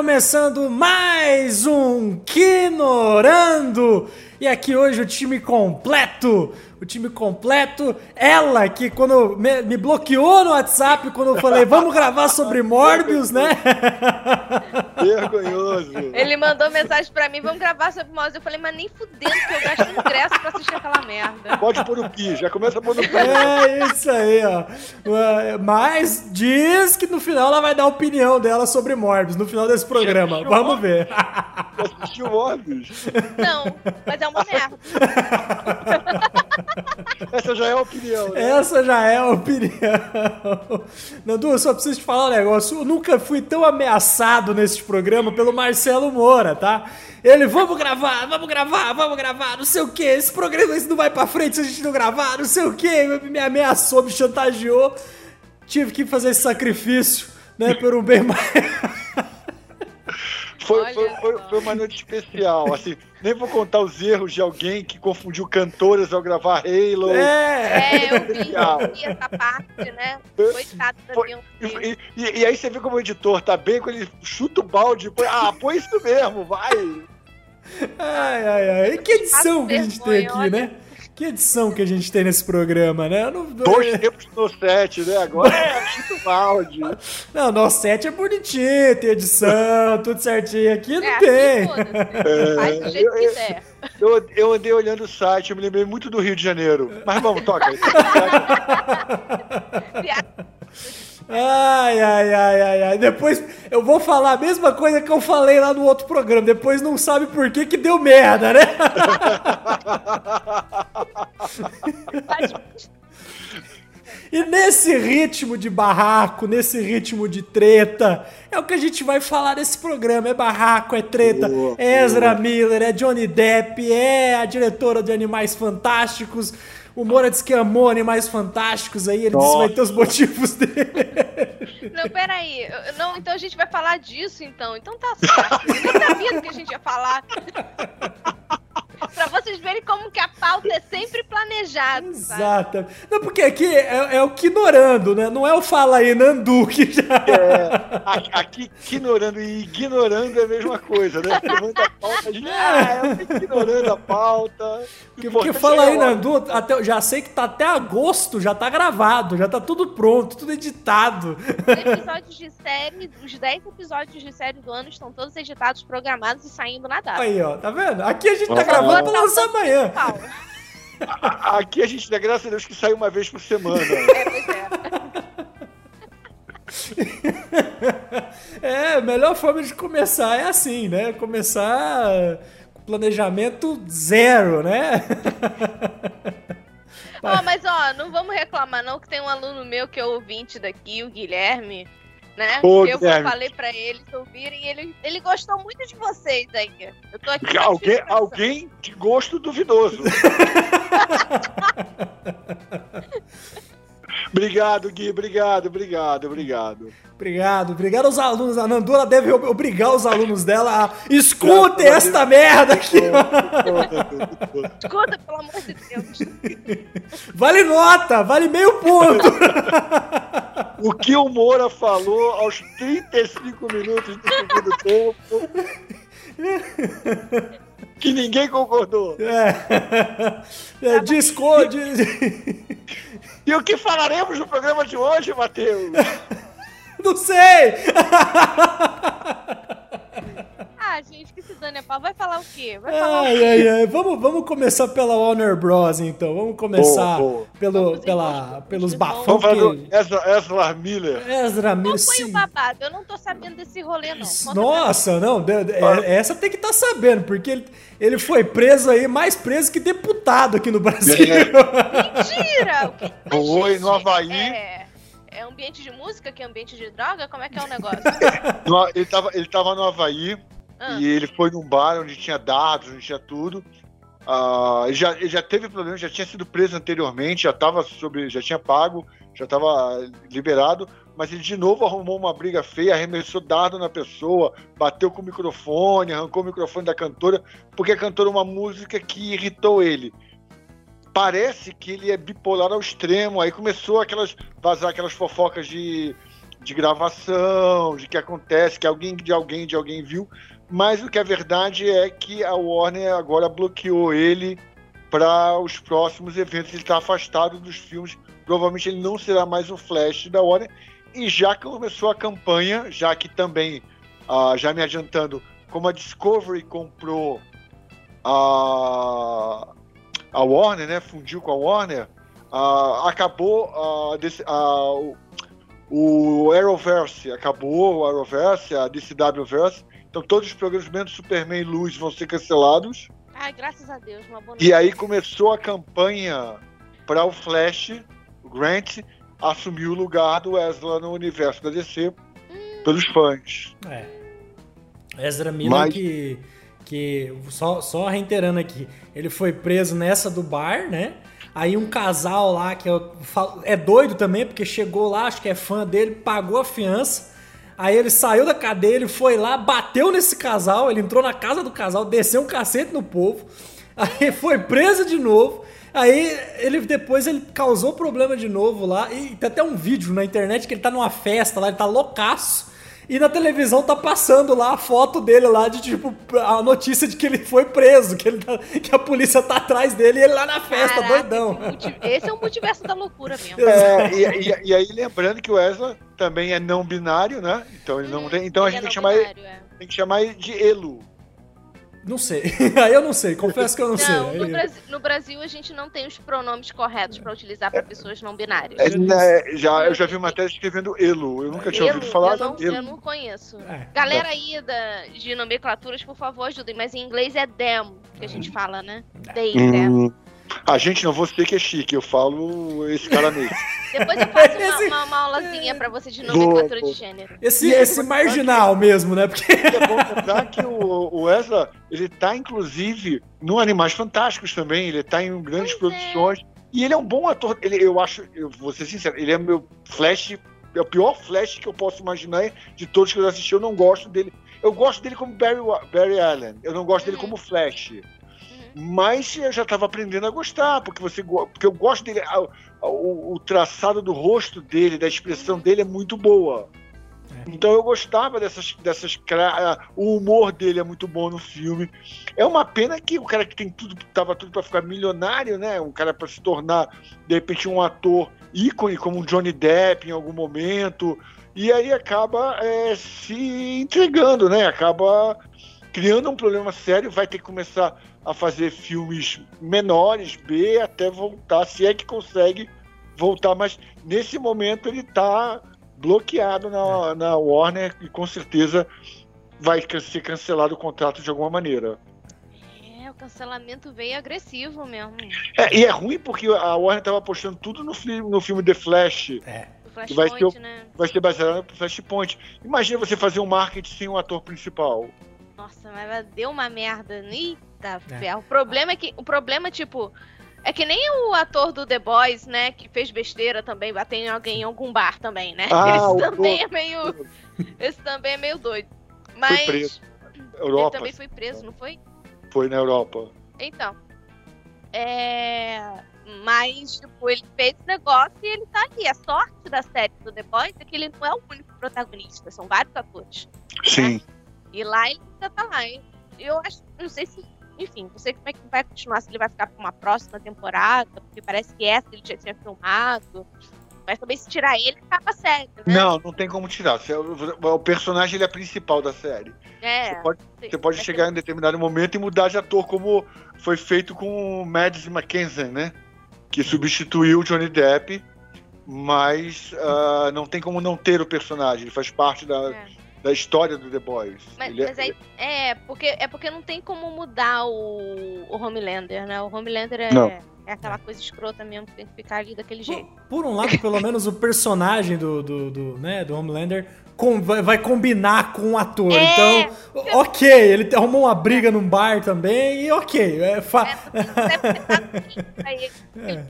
começando mais um Quinorando! E aqui hoje o time completo o time completo. Ela que quando me, me, bloqueou no WhatsApp quando eu falei vamos gravar sobre Morbius, né? Vergonhoso. Ele mandou mensagem pra mim, vamos gravar sobre Morbius. Eu falei, mas nem fudendo que eu gasto ingresso pra assistir aquela merda. Pode pôr no pi, já começa por no pi. É isso aí, ó. Mas diz que no final ela vai dar a opinião dela sobre Morbius, no final desse programa. Vamos ver. Assistiu Morbius? Não, mas é uma merda. Essa já é a opinião. Né? Essa já é a opinião. Nandu, eu só preciso te falar um negócio. Eu nunca fui tão ameaçado nesse programa pelo Marcelo Moura, tá? Ele, vamos gravar, vamos gravar, vamos gravar, não sei o que. Esse programa esse não vai pra frente se a gente não gravar, não sei o que. Me ameaçou, me chantageou. Tive que fazer esse sacrifício, né, por um bem maior. Foi, foi, foi, foi, uma noite especial. Assim, nem vou contar os erros de alguém que confundiu cantoras ao gravar Halo. É, é eu, vi, eu vi essa parte, né? Coitado da foi, e, e, e, aí você vê como o editor tá bem, quando ele chuta o balde, põe, ah, põe isso mesmo, vai. Ai, ai, ai. Que edição que a gente tem aqui, olha. né? Que edição que a gente tem nesse programa, né? Não... Dois tempos no 7, né? Agora é Chico Balde. Não, no 7 é bonitinho, tem edição, tudo certinho. Aqui não é, tem. É, Faz do jeito que quiser. Eu, eu andei olhando o site, eu me lembrei muito do Rio de Janeiro. Mas vamos, toca. Ai, ai, ai, ai, ai. Depois eu vou falar a mesma coisa que eu falei lá no outro programa. Depois não sabe por que que deu merda, né? E nesse ritmo de barraco, nesse ritmo de treta, é o que a gente vai falar nesse programa. É barraco, é treta, boa, é Ezra boa. Miller, é Johnny Depp, é a diretora de Animais Fantásticos. O Moura disse que amou Animais Fantásticos aí, ele Nossa. disse que vai ter os motivos dele. Não, peraí. Não, então a gente vai falar disso, então. Então tá certo. Eu nem sabia do que a gente ia falar. Pra vocês verem como que a pauta é sempre planejada. Exato. Não, porque aqui é, é, o Quinorando, né? Não é o Fala aí Nandu que já. É, aqui Quinorando e ignorando é a mesma coisa, né? Porque a pauta, a gente, ah, eu ignorando a pauta. Porque, porque Fala aí Nandu, até, já sei que tá até agosto, já tá gravado, já tá tudo pronto, tudo editado. Os episódios de série, os 10 episódios de série do ano estão todos editados, programados e saindo na data. Aí, ó, tá vendo? Aqui a gente tá gravando gravando pra lançar amanhã. Aqui a gente dá graças a Deus que sai uma vez por semana. É, pois é. é, a melhor forma de começar é assim, né? Começar com planejamento zero, né? Ó, oh, mas ó, não vamos reclamar não que tem um aluno meu que é ouvinte daqui, o Guilherme, né? Pô, eu Guilherme. falei para eles ouvirem ele, ele gostou muito de vocês aí. Eu tô aqui. Alguém, alguém de gosto duvidoso. obrigado, Gui, obrigado, obrigado, obrigado. Obrigado, obrigado aos alunos. A Nandula deve obrigar os alunos dela a escutem esta merda aqui. Escuta, pelo amor de Deus. Vale nota, vale meio ponto. o que o Moura falou aos 35 minutos do segundo tempo. Que ninguém concordou. É. é Discord. E o que falaremos no programa de hoje, Matheus? Não sei! Ah, gente, que se dane a pau. Vai falar o quê? Vai falar ai, o quê? Ai, ai. Vamos, vamos começar pela Warner Bros, então. Vamos começar boa, boa. Pelo, vamos pela, pelos bafões. Vamos fazer Ezra, Ezra Miller. Ezra Miller, Qual foi o babado? Eu não tô sabendo desse rolê, não. Conta Nossa, não. É, essa tem que estar tá sabendo, porque ele, ele foi preso aí, mais preso que deputado aqui no Brasil. É. Mentira! Foi no Havaí. É é ambiente de música, que é ambiente de droga? Como é que é o negócio? ele, tava, ele tava no Havaí ah. e ele foi num bar onde tinha dados, onde tinha tudo. Uh, ele, já, ele já teve problema, já tinha sido preso anteriormente, já tava sobre, já tinha pago, já estava liberado, mas ele de novo arrumou uma briga feia, arremessou dado na pessoa, bateu com o microfone, arrancou o microfone da cantora, porque a cantora uma música que irritou ele parece que ele é bipolar ao extremo. Aí começou aquelas vazar aquelas fofocas de de gravação, de que acontece, que alguém de alguém de alguém viu, mas o que é verdade é que a Warner agora bloqueou ele para os próximos eventos. Ele está afastado dos filmes. Provavelmente ele não será mais o Flash da Warner. E já começou a campanha, já que também, uh, já me adiantando, como a Discovery comprou a, a Warner, né, fundiu com a Warner, uh, acabou desse, uh, o Arrowverse, acabou o Arrowverse, a DCW-verse, então todos os programas menos Superman e Luz vão ser cancelados. Ai, graças a Deus, uma boa E aí começou a campanha para o Flash, o Grant, assumir o lugar do Ezra no universo da DC hum. pelos fãs. É. Ezra Miller Mas... que que só, só reiterando aqui, ele foi preso nessa do bar, né? Aí um casal lá que eu falo, é doido também, porque chegou lá, acho que é fã dele, pagou a fiança. Aí ele saiu da cadeia, ele foi lá, bateu nesse casal, ele entrou na casa do casal, desceu um cacete no povo. Aí foi preso de novo. Aí ele depois ele causou problema de novo lá. E tem até um vídeo na internet que ele tá numa festa lá, ele tá loucaço. E na televisão tá passando lá a foto dele lá de tipo a notícia de que ele foi preso, que, ele tá, que a polícia tá atrás dele e ele lá na festa, Caraca, doidão. Esse é o multiverso da loucura mesmo. É, e, e, e, aí lembrando que o Ezra também é não binário, né? Então ele não hum, tem. Então a gente é tem que chamar binário, ele, é. tem que chamar ele de Elu. Não sei. Aí eu não sei, confesso que eu não, não sei. No, Brasil, no Brasil a gente não tem os pronomes corretos para utilizar para pessoas não binárias. É, né, já, eu já vi uma tese escrevendo Elo. Eu nunca tinha Elo, ouvido falar eu não, Elo. Eu não conheço. É, Galera aí da, de nomenclaturas, por favor, ajudem. Mas em inglês é them que a gente hum. fala, né? They, hum. A gente não, você que é chique, eu falo esse cara mesmo. Depois eu faço uma, esse... uma, uma aulazinha pra você de nomenclatura de gênero. Esse, esse marginal mesmo, né? Porque... É bom lembrar que o, o Ezra, ele tá inclusive no Animais Fantásticos também, ele tá em grandes pois é. produções. É. E ele é um bom ator, ele, eu acho, eu vou ser sincero, ele é meu Flash, é o pior Flash que eu posso imaginar de todos que eu assisti, eu não gosto dele. Eu gosto dele como Barry, Barry Allen, eu não gosto dele uhum. como Flash. Mas eu já estava aprendendo a gostar, porque você porque eu gosto dele, o, o, traçado do rosto dele, da expressão dele é muito boa. É. Então eu gostava dessas, dessas. O humor dele é muito bom no filme. É uma pena que o cara que tem tudo, tava tudo para ficar milionário, né? Um cara para se tornar, de repente, um ator ícone como o Johnny Depp em algum momento. E aí acaba é, se entregando, né? Acaba criando um problema sério, vai ter que começar a fazer filmes menores, B, até voltar, se é que consegue voltar, mas nesse momento ele está bloqueado na, é. na Warner e com certeza vai ser cancelado o contrato de alguma maneira. É, o cancelamento veio agressivo mesmo. É, e é ruim porque a Warner estava apostando tudo no, no filme The Flash. É. Que vai, ser, né? vai ser baseado no Flashpoint. Imagina você fazer um marketing sem um ator principal. Nossa, mas deu uma merda. Eita, é. ferro. O problema é que. O problema, tipo. É que nem o ator do The Boys, né? Que fez besteira também, bateu em alguém em algum bar também, né? Ah, esse também é meio. Esse também é meio doido. Mas. Foi preso. Europa. Ele também foi preso, não foi? Foi na Europa. Então. É. Mas, tipo, ele fez esse negócio e ele tá ali. A sorte da série do The Boys é que ele não é o único protagonista, são vários atores. Sim. Né? E lá ele ainda tá lá. Eu acho, não sei se, enfim, não sei como é que vai continuar, se ele vai ficar pra uma próxima temporada, porque parece que essa ele já tinha filmado. Mas também se tirar ele, acaba a série, né? Não, não tem como tirar. O personagem ele é principal da série. É. Você pode, você pode é chegar que... em determinado momento e mudar de ator, como foi feito com o Mads Mackenzie, né? Que substituiu o Johnny Depp, mas uh, não tem como não ter o personagem. Ele faz parte da. É da história do The Boys. Mas, é mas aí, é, porque, é porque não tem como mudar o, o Homelander, né? O Homelander é, é aquela coisa escrota mesmo, que tem que ficar ali daquele jeito. Por, um lado, pelo menos o personagem do, do, do, né, do Homelander com, vai, vai, combinar com o ator. É. Então, ok, ele arrumou uma briga num bar também e ok. É, fa... é, aí ele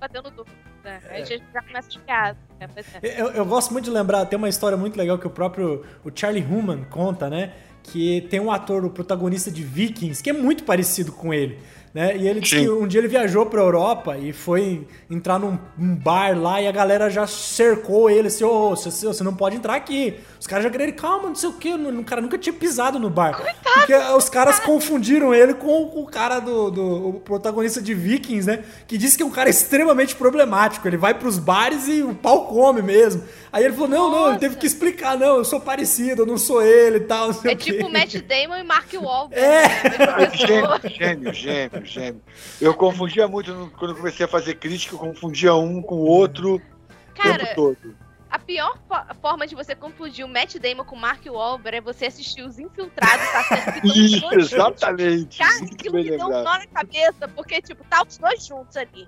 batendo. Né? Aí a gente já começa a ficar. Né? Eu, eu gosto muito de lembrar, tem uma história muito legal que o próprio o Charlie Human conta, né? Que tem um ator, o protagonista de Vikings, que é muito parecido com ele. Né? E ele disse Sim. que um dia ele viajou pra Europa e foi entrar num, num bar lá e a galera já cercou ele assim, ô, oh, você, você não pode entrar aqui. Os caras já queriam, calma, não sei o que, o cara nunca tinha pisado no bar. Coitado, porque os caras cara. confundiram ele com, com o cara do, do o protagonista de Vikings, né? Que disse que é um cara extremamente problemático. Ele vai pros bares e o pau come mesmo. Aí ele falou: não, Nossa. não, ele teve que explicar, não, eu sou parecido, eu não sou ele e tal. é tipo Matt Damon e Mark Wahlberg. É. Né? Gêmeo, gêmeo, gêmeo, gêmeo. Eu confundia muito quando comecei a fazer crítica, eu confundia um com o outro Cara, tempo todo. A pior forma de você confundir o Matt Damon com o Mark Wahlberg é você assistir Os Infiltrados, tá? Isso, exatamente. Cara, aquilo me deu um nó na cabeça, porque, tipo, tá os dois juntos ali.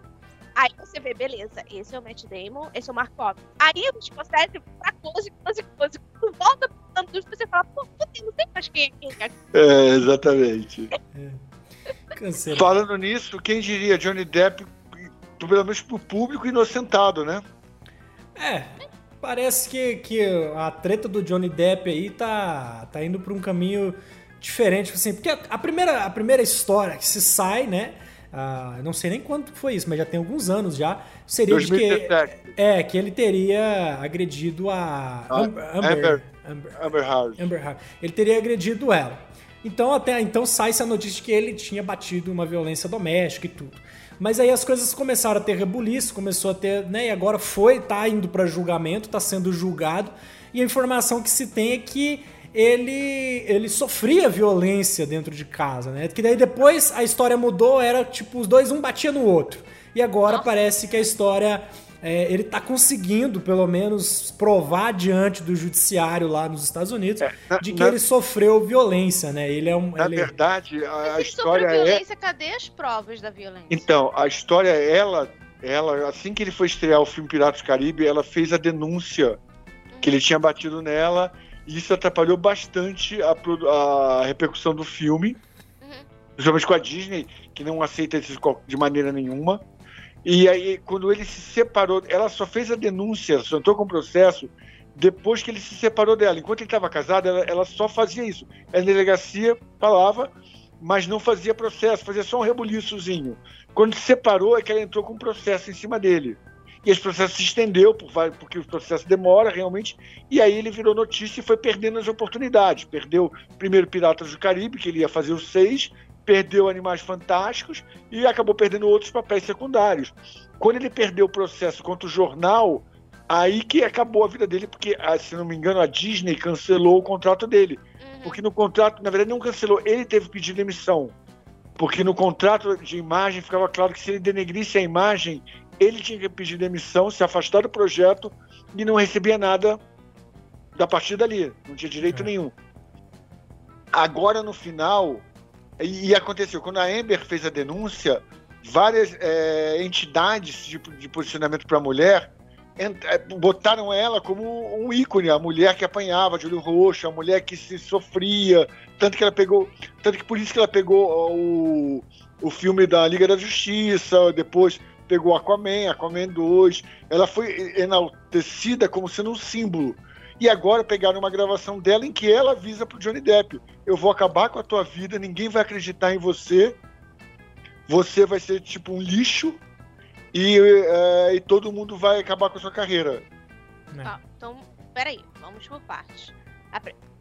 Aí você vê, beleza, esse é o Matt Damon, esse é o Mark Wahlberg. Aí a gente consegue pra close, close, close. Quando volta pro tanto dos, você fala, pô, não sei mais quem é quem. É, exatamente. Falando nisso, quem diria Johnny Depp, pelo menos pro público, inocentado, né? É, parece que, que a treta do Johnny Depp aí tá, tá indo pra um caminho diferente, assim, porque a, primeira, a primeira história que se sai, né, ah, não sei nem quanto foi isso, mas já tem alguns anos já. Seria 2017. de que é que ele teria agredido a ah, Amber, Amber, Amber, Amber Heard. Amber Heard. Ele teria agredido ela. Então até então sai-se a notícia de que ele tinha batido uma violência doméstica e tudo. Mas aí as coisas começaram a ter rebuliço, começou a ter, né, e agora foi, tá indo para julgamento, tá sendo julgado. E a informação que se tem é que ele, ele sofria violência dentro de casa, né? Que daí depois a história mudou, era tipo, os dois um batia no outro. E agora Nossa. parece que a história. É, ele está conseguindo, pelo menos, provar diante do judiciário lá nos Estados Unidos é, na, de que na, ele sofreu violência, né? Ele é um. Na ele... verdade, a, a história sofreu violência, é... cadê as provas da violência? Então, a história, ela, ela, assim que ele foi estrear o filme Piratas do Caribe, ela fez a denúncia hum. que ele tinha batido nela e isso atrapalhou bastante a, a repercussão do filme, uhum. principalmente com a Disney, que não aceita isso de maneira nenhuma. E aí, quando ele se separou, ela só fez a denúncia, só entrou com o processo depois que ele se separou dela. Enquanto ele estava casado, ela, ela, só fazia isso. A delegacia falava, mas não fazia processo, fazia só um rebuliçozinho. Quando se separou, é que ela entrou com processo em cima dele. E esse processo se estendeu, porque o processo demora realmente, e aí ele virou notícia e foi perdendo as oportunidades. Perdeu primeiro Piratas do Caribe, que ele ia fazer os seis, perdeu Animais Fantásticos e acabou perdendo outros papéis secundários. Quando ele perdeu o processo contra o jornal, aí que acabou a vida dele, porque, ah, se não me engano, a Disney cancelou o contrato dele. Uhum. Porque no contrato, na verdade, não cancelou, ele teve que pedir demissão. Porque no contrato de imagem ficava claro que se ele denegrisse a imagem, ele tinha que pedir demissão, se afastar do projeto e não recebia nada da partir dali, não tinha direito é. nenhum. Agora no final, e, e, aconteceu, quando a Amber fez a denúncia, várias é, entidades de, de posicionamento para a mulher é, botaram ela como um ícone, a mulher que apanhava de olho roxo, a mulher que se sofria, tanto que ela pegou, tanto que por isso que ela pegou o, o filme da Liga da Justiça, depois pegou Aquaman, Aquaman 2, ela foi enaltecida como sendo um símbolo. E agora pegaram uma gravação dela em que ela avisa pro Johnny Depp: eu vou acabar com a tua vida, ninguém vai acreditar em você, você vai ser tipo um lixo e, é, e todo mundo vai acabar com a sua carreira. Ah, então, peraí, vamos por partes.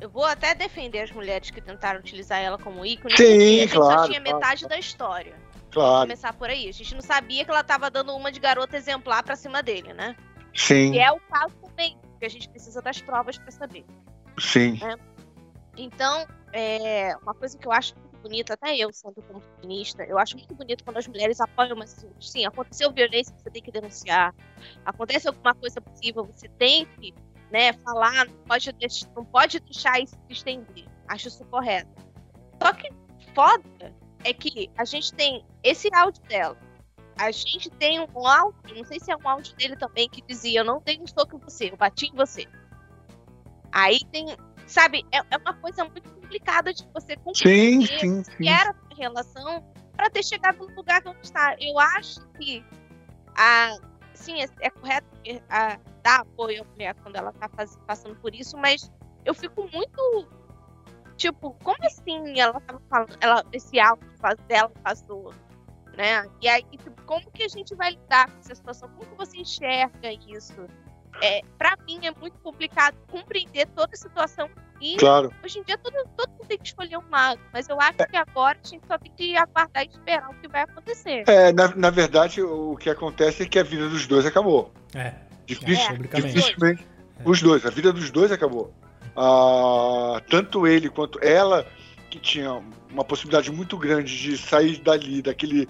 Eu vou até defender as mulheres que tentaram utilizar ela como ícone, Sim, porque a gente claro, só tinha claro. metade da história. Claro. começar por aí. A gente não sabia que ela tava dando uma de garota exemplar pra cima dele, né? Sim. E é o caso também, porque a gente precisa das provas para saber. Sim. Né? Então, é, uma coisa que eu acho muito bonita, até eu sendo como feminista, eu acho muito bonito quando as mulheres apoiam, mas sim, aconteceu violência, você tem que denunciar. Acontece alguma coisa possível, você tem que né, falar, não pode, deixar, não pode deixar isso se estender. Acho isso correto. Só que foda é que a gente tem esse áudio dela. A gente tem um áudio, não sei se é um áudio dele também, que dizia: Eu não tenho soco em você, eu bati em você. Aí tem, sabe, é, é uma coisa muito complicada de você compreender sim, sim, sim. era a relação para ter chegado no lugar que está. Eu acho que a, sim, é, é correto a, dar apoio à mulher quando ela está passando por isso, mas eu fico muito Tipo, como assim ela tava falando, ela, esse áudio dela passou né? E aí, tipo, como que a gente vai lidar com essa situação? Como que você enxerga isso? É, para mim é muito complicado compreender toda a situação e claro. hoje em dia todo, todo mundo tem que escolher um lado, mas eu acho que agora a gente só tem que aguardar e esperar o que vai acontecer. É, na, na verdade, o que acontece é que a vida dos dois acabou. É. Difícil, é. Dificilmente. É. Os dois, a vida dos dois acabou. Ah, tanto ele quanto ela, que tinha uma possibilidade muito grande de sair dali, daquele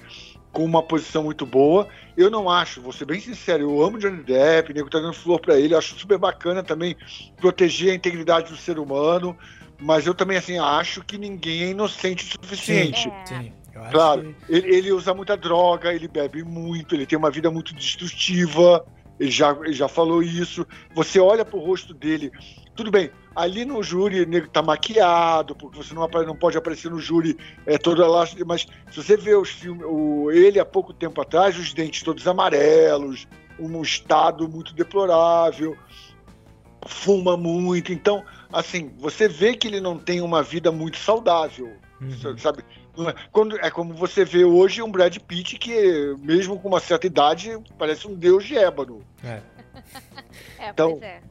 com uma posição muito boa. Eu não acho, vou ser bem sincero, eu amo Johnny Depp, nego tá dando flor para ele, acho super bacana também proteger a integridade do ser humano, mas eu também assim acho que ninguém é inocente o suficiente. Sim, sim. Claro, que... ele, ele, usa muita droga, ele bebe muito, ele tem uma vida muito destrutiva, ele já, ele já falou isso. Você olha pro rosto dele, tudo bem, ali no júri ele tá maquiado, porque você não, não pode aparecer no júri é, todo elástico, mas se você vê os filmes, o, ele há pouco tempo atrás, os dentes todos amarelos, um estado muito deplorável, fuma muito, então, assim, você vê que ele não tem uma vida muito saudável, uhum. sabe? É, quando, é como você vê hoje um Brad Pitt que, mesmo com uma certa idade, parece um deus de ébano. É. é, então, é.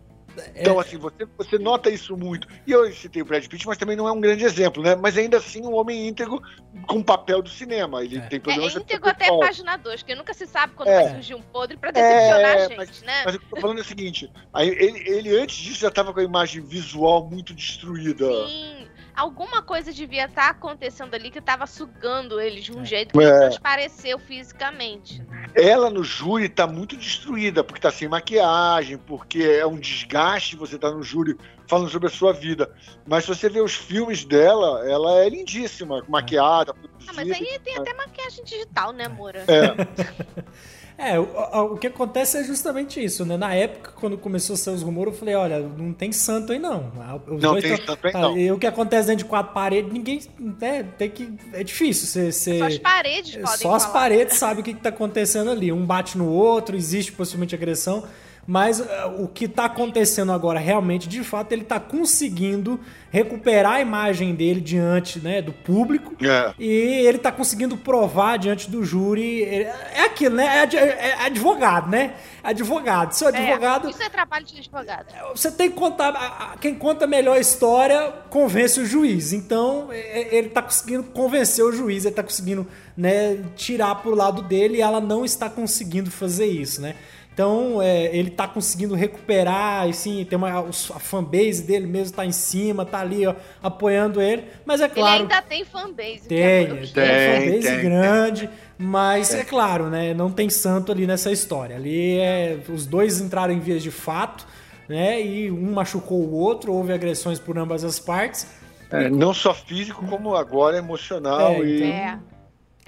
Então, assim, você, você nota isso muito. E eu citei o Brad Pitt, mas também não é um grande exemplo, né? Mas ainda assim, um homem íntegro com papel do cinema. Ele é. tem problemas... É, é íntegro até a página 2, porque nunca se sabe quando é. vai surgir um podre pra decepcionar é, a gente, mas, né? Mas eu tô falando o seguinte, ele, ele antes disso já tava com a imagem visual muito destruída. Sim alguma coisa devia estar tá acontecendo ali que estava sugando ele de um é. jeito que é. não transpareceu fisicamente. Né? Ela no júri está muito destruída, porque está sem maquiagem, porque é um desgaste você estar tá no júri falando sobre a sua vida. Mas se você vê os filmes dela, ela é lindíssima, maquiada. Ah, mas aí tem até maquiagem digital, né, Moura? É. É, o, o, que acontece é justamente isso, né? Na época, quando começou a ser os rumores, eu falei, olha, não tem santo aí não. Os não tem tão, santo aí tá, não. E o que acontece dentro de quatro paredes, ninguém, né, tem que... É difícil você... você só as paredes podem Só as paredes sabem o que, está acontecendo ali. Um bate no outro, existe possivelmente agressão. Mas uh, o que está acontecendo agora, realmente, de fato, ele está conseguindo recuperar a imagem dele diante né, do público é. e ele está conseguindo provar diante do júri. É aquilo, né? É, é, é advogado, né? Advogado. Seu é, advogado. isso é trabalho de advogado. Você tem que contar. Quem conta a melhor história convence o juiz. Então, é, ele está conseguindo convencer o juiz, ele está conseguindo né, tirar pro lado dele e ela não está conseguindo fazer isso, né? Então, é, ele tá conseguindo recuperar, assim, tem uma, a fanbase dele mesmo tá em cima, tá ali, ó, apoiando ele. Mas é claro. Ele ainda tem fanbase. Tem, é tem, tem fanbase tem, grande. Tem. Mas é. é claro, né? Não tem santo ali nessa história. Ali é. Os dois entraram em vias de fato, né? E um machucou o outro, houve agressões por ambas as partes. É, não só físico, como agora emocional. É, e... É.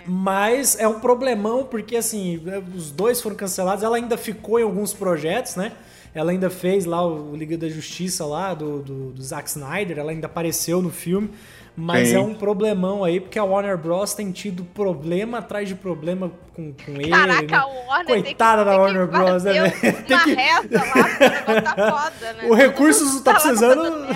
Mas é um problemão, porque assim, os dois foram cancelados. Ela ainda ficou em alguns projetos, né? Ela ainda fez lá o Liga da Justiça lá, do, do, do Zack Snyder, ela ainda apareceu no filme. Mas Sim. é um problemão aí, porque a Warner Bros. tem tido problema atrás de problema com, com ele. Caraca, né? a Warner Coitada tem que, da Warner Bros. Né? Uma tem que... reza lá, o tá foda, né? O recurso tá precisando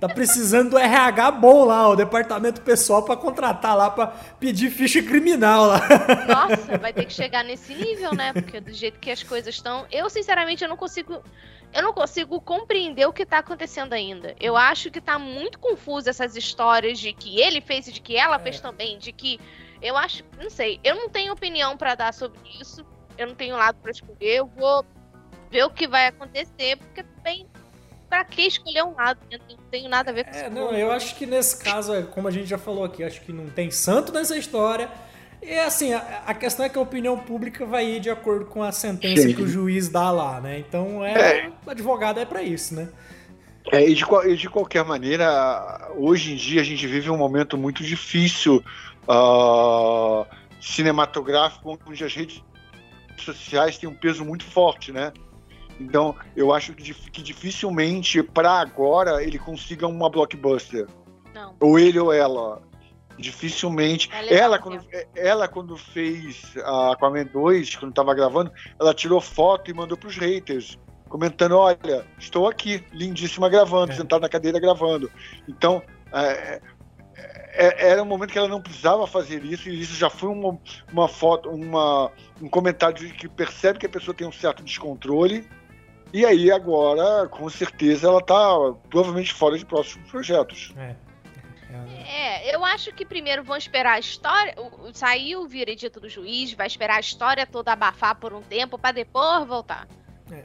Tá precisando do RH bom lá, o departamento pessoal para contratar lá para pedir ficha criminal lá. Nossa, vai ter que chegar nesse nível, né? Porque do jeito que as coisas estão, eu sinceramente eu não consigo eu não consigo compreender o que tá acontecendo ainda. Eu acho que tá muito confuso essas histórias de que ele fez e de que ela é. fez também, de que eu acho, não sei, eu não tenho opinião para dar sobre isso. Eu não tenho lado para escolher, eu vou ver o que vai acontecer, porque também pra que escolher um lado? Eu não tenho nada a ver com é, isso. Não, eu acho que nesse caso, é, como a gente já falou aqui, acho que não tem santo nessa história. E assim, a, a, questão é que a opinião pública vai ir de acordo com a sentença Sim. que o juiz dá lá, né? Então é, é. o advogado é para isso, né? É, e, de, e de qualquer maneira, hoje em dia a gente vive um momento muito difícil uh, cinematográfico, onde as redes sociais têm um peso muito forte, né? Então, eu acho que, que dificilmente, para agora, ele consiga uma blockbuster. Não. Ou ele ou ela. Dificilmente. Ela, ela quando, ela, quando fez a Aquaman 2, quando estava gravando, ela tirou foto e mandou para os haters, comentando: Olha, estou aqui, lindíssima gravando, é. sentada na cadeira gravando. Então, é, é, era um momento que ela não precisava fazer isso, e isso já foi uma, uma foto, uma, um comentário que percebe que a pessoa tem um certo descontrole. E aí agora, com certeza, ela está provavelmente fora de próximos projetos. É. É, eu acho que primeiro vão esperar a história. Sair o veredito do juiz, vai esperar a história toda abafar por um tempo para depois voltar.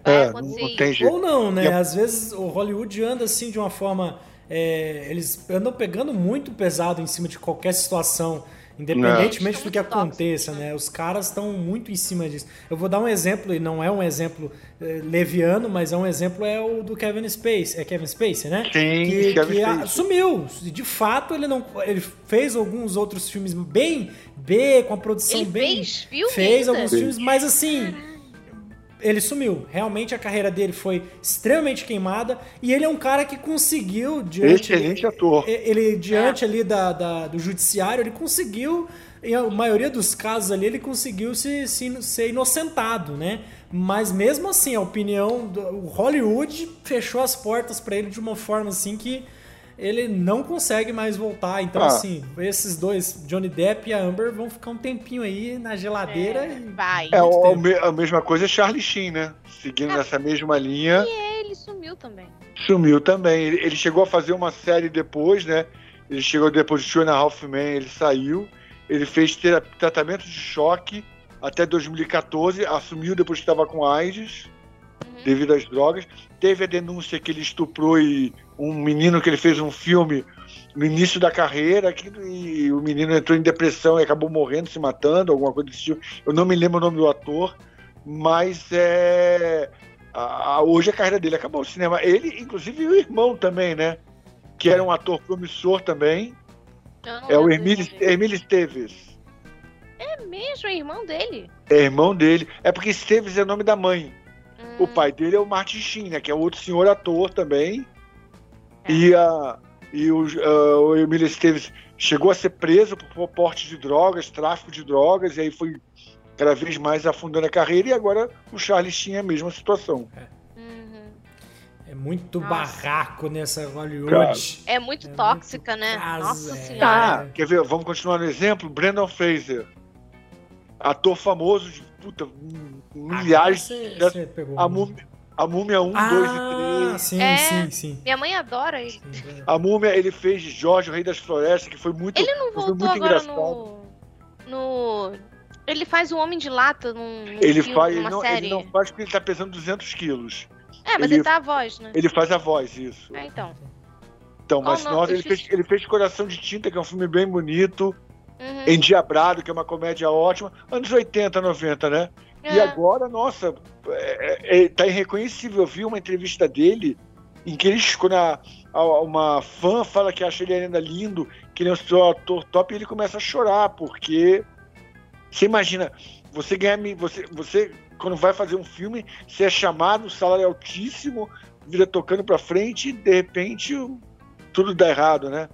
É, é não tem jeito. Ou não, né? Às vezes o Hollywood anda assim de uma forma. É, eles andam pegando muito pesado em cima de qualquer situação. Independentemente não. do que aconteça, né? Os caras estão muito em cima disso. Eu vou dar um exemplo, e não é um exemplo eh, leviano, mas é um exemplo, é o do Kevin Spacey. É Kevin Spacey, né? Sim, que, Kevin que Spacey. sumiu. De fato, ele não. Ele fez alguns outros filmes bem B, com a produção ele bem. Fez, filme fez alguns filmes, mas assim ele sumiu. Realmente a carreira dele foi extremamente queimada e ele é um cara que conseguiu diante excelente ator. Ele diante é. ali da, da, do judiciário, ele conseguiu em a maioria dos casos ali ele conseguiu se, se ser inocentado, né? Mas mesmo assim, a opinião do Hollywood fechou as portas para ele de uma forma assim que ele não consegue mais voltar. Então, ah. assim, esses dois, Johnny Depp e a Amber, vão ficar um tempinho aí na geladeira. É, vai. É a, a mesma coisa é Charlie Sheen, né? Seguindo ah, nessa mesma linha. E ele sumiu também. Sumiu também. Ele, ele, chegou a fazer uma série depois, né? Ele chegou depois de Two and a Half Men, ele saiu. Ele fez tratamento de choque até 2014, assumiu depois que estava com AIDS, uhum. devido às drogas. Teve a denúncia que ele estuprou e um menino que ele fez um filme no início da carreira que, e o menino entrou em depressão e acabou morrendo, se matando, alguma coisa desse tipo. Eu não me lembro o nome do ator, mas é, a, a, hoje a carreira dele acabou o cinema. Ele, inclusive, o irmão também, né? Que era um ator promissor também. É o Emílio Esteves. É mesmo, é irmão dele? É irmão dele. É porque Esteves é o nome da mãe. O pai dele é o Martin Sheen, né? Que é outro senhor ator também. É. E, a, e o, uh, o Emílio Esteves chegou a ser preso por porte de drogas, tráfico de drogas, e aí foi cada vez mais afundando a carreira, e agora o Charles tinha a mesma situação. É, uhum. é muito Nossa. barraco nessa Hollywood. é muito é tóxica, muito né? Caso, Nossa é. senhora. Ah, quer ver? Vamos continuar no exemplo? Brandon Fraser. Ator famoso de puta, milhares. Você, você pegou a, múmia, a Múmia 1, ah, 2 e 3. Sim, é, sim, sim. Minha mãe adora ele. A Múmia, ele fez Jorge, o Rei das Florestas, que foi muito Ele não voltou muito agora no, no... Ele faz o Homem de Lata num, num ele filme, faz, numa não, série. Ele não faz porque ele tá pesando 200 quilos. É, mas ele, ele tá a voz, né? Ele faz a voz, isso. É, então. Então, mas oh, nossa, ele, fez, ele fez Coração de Tinta, que é um filme bem bonito. Uhum. Endiabrado, que é uma comédia ótima. Anos 80, 90, né? É. E agora, nossa, é, é, é, tá irreconhecível. Eu vi uma entrevista dele em que ele, quando a, a, uma fã fala que acha ele ainda lindo, que ele é um seu ator top, e ele começa a chorar, porque você imagina, você ganha. Você, você, quando vai fazer um filme, você é chamado, o salário é altíssimo, vira tocando pra frente e de repente tudo dá errado, né?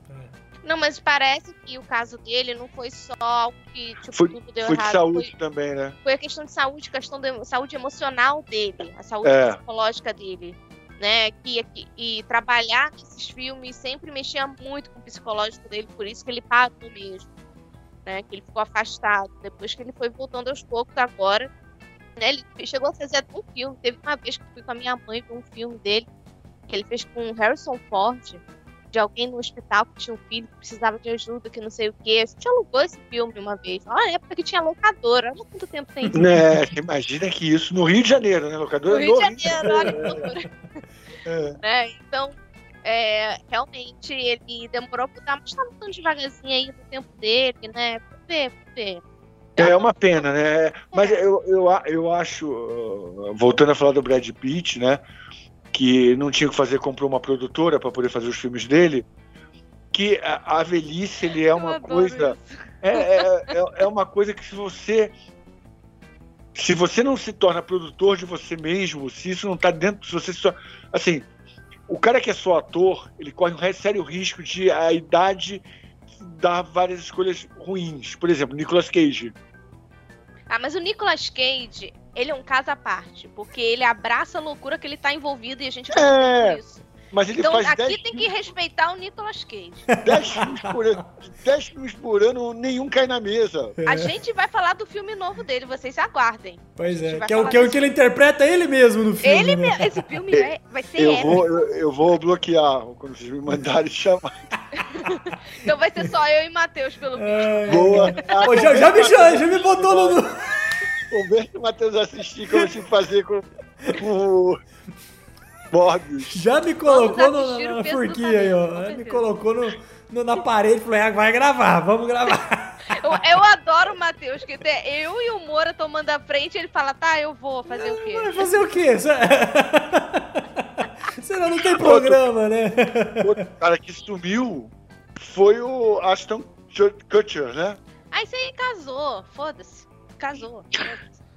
Não, mas parece que o caso dele não foi só que tipo, foi, tudo deu foi errado. De saúde foi, também, né? Foi a questão de saúde, questão de saúde emocional dele, a saúde é. psicológica dele. Né, que, que, e trabalhar nesses filmes sempre mexia muito com o psicológico dele, por isso que ele parou mesmo. Né, que ele ficou afastado. Depois que ele foi voltando aos poucos agora. Né, ele chegou a fazer até um filme. Teve uma vez que eu fui com a minha mãe ver um filme dele, que ele fez com o Harrison Ford de alguém no hospital que tinha um filho que precisava de ajuda, que não sei o quê. A gente alugou esse filme uma vez. Olha, época que tinha locadora. Olha quanto tempo tem isso. É, imagina que isso no Rio de Janeiro, né? Locadora no Rio de Janeiro, olha que loucura. É. é. então, é, realmente, ele demorou pra dar, mas tava tão devagarzinho aí no tempo dele, né? Por ver, ver. É uma pena, né? Mas é. eu, eu, eu acho, voltando a falar do Brad Pitt, né? Que não tinha o que fazer, comprou uma produtora para poder fazer os filmes dele, que a, a velhice ele é uma coisa é, é, é, é, uma coisa que se você se você não se torna produtor de você mesmo, se isso não está dentro, se você só assim, o cara que é só ator, ele corre um sério risco de a idade dar várias escolhas ruins. Por exemplo, Nicolas Cage. Ah, mas o Nicolas Cage, ele é um caso à parte, porque ele abraça a loucura que ele tá envolvido e a gente é, isso. Mas ele então faz aqui 10 tem que respeitar o Nicolas Cage. 10 filmes por ano. 10 filmes por ano, nenhum cai na mesa. A gente vai falar do filme novo dele, vocês aguardem. Pois é, que é o que, é desse que ele interpreta ele mesmo no filme. Ele, né? esse filme vai, vai ser Eu épico. vou, eu, eu vou bloquear quando vocês me mandarem chamar. Então vai ser só eu e Matheus, pelo visto. Ai, Boa. Pô, já, já, me, já, já me botou no. o Matheus assistir como eu tive que fazer com, com o Morbius. Já me colocou no- o na, na forquinha aí, ó. Me colocou no, no- na parede e falou: "É, vai gravar, vamos gravar. Eu, eu adoro o Matheus, que até eu e o Moura tomando a frente, ele fala, tá, eu vou fazer o Vai quê? fazer o quê? Senão não tem programa, né? Outro cara que sumiu foi o Aston Kutcher, né? Aí você aí casou, foda-se. Casou. foda-se.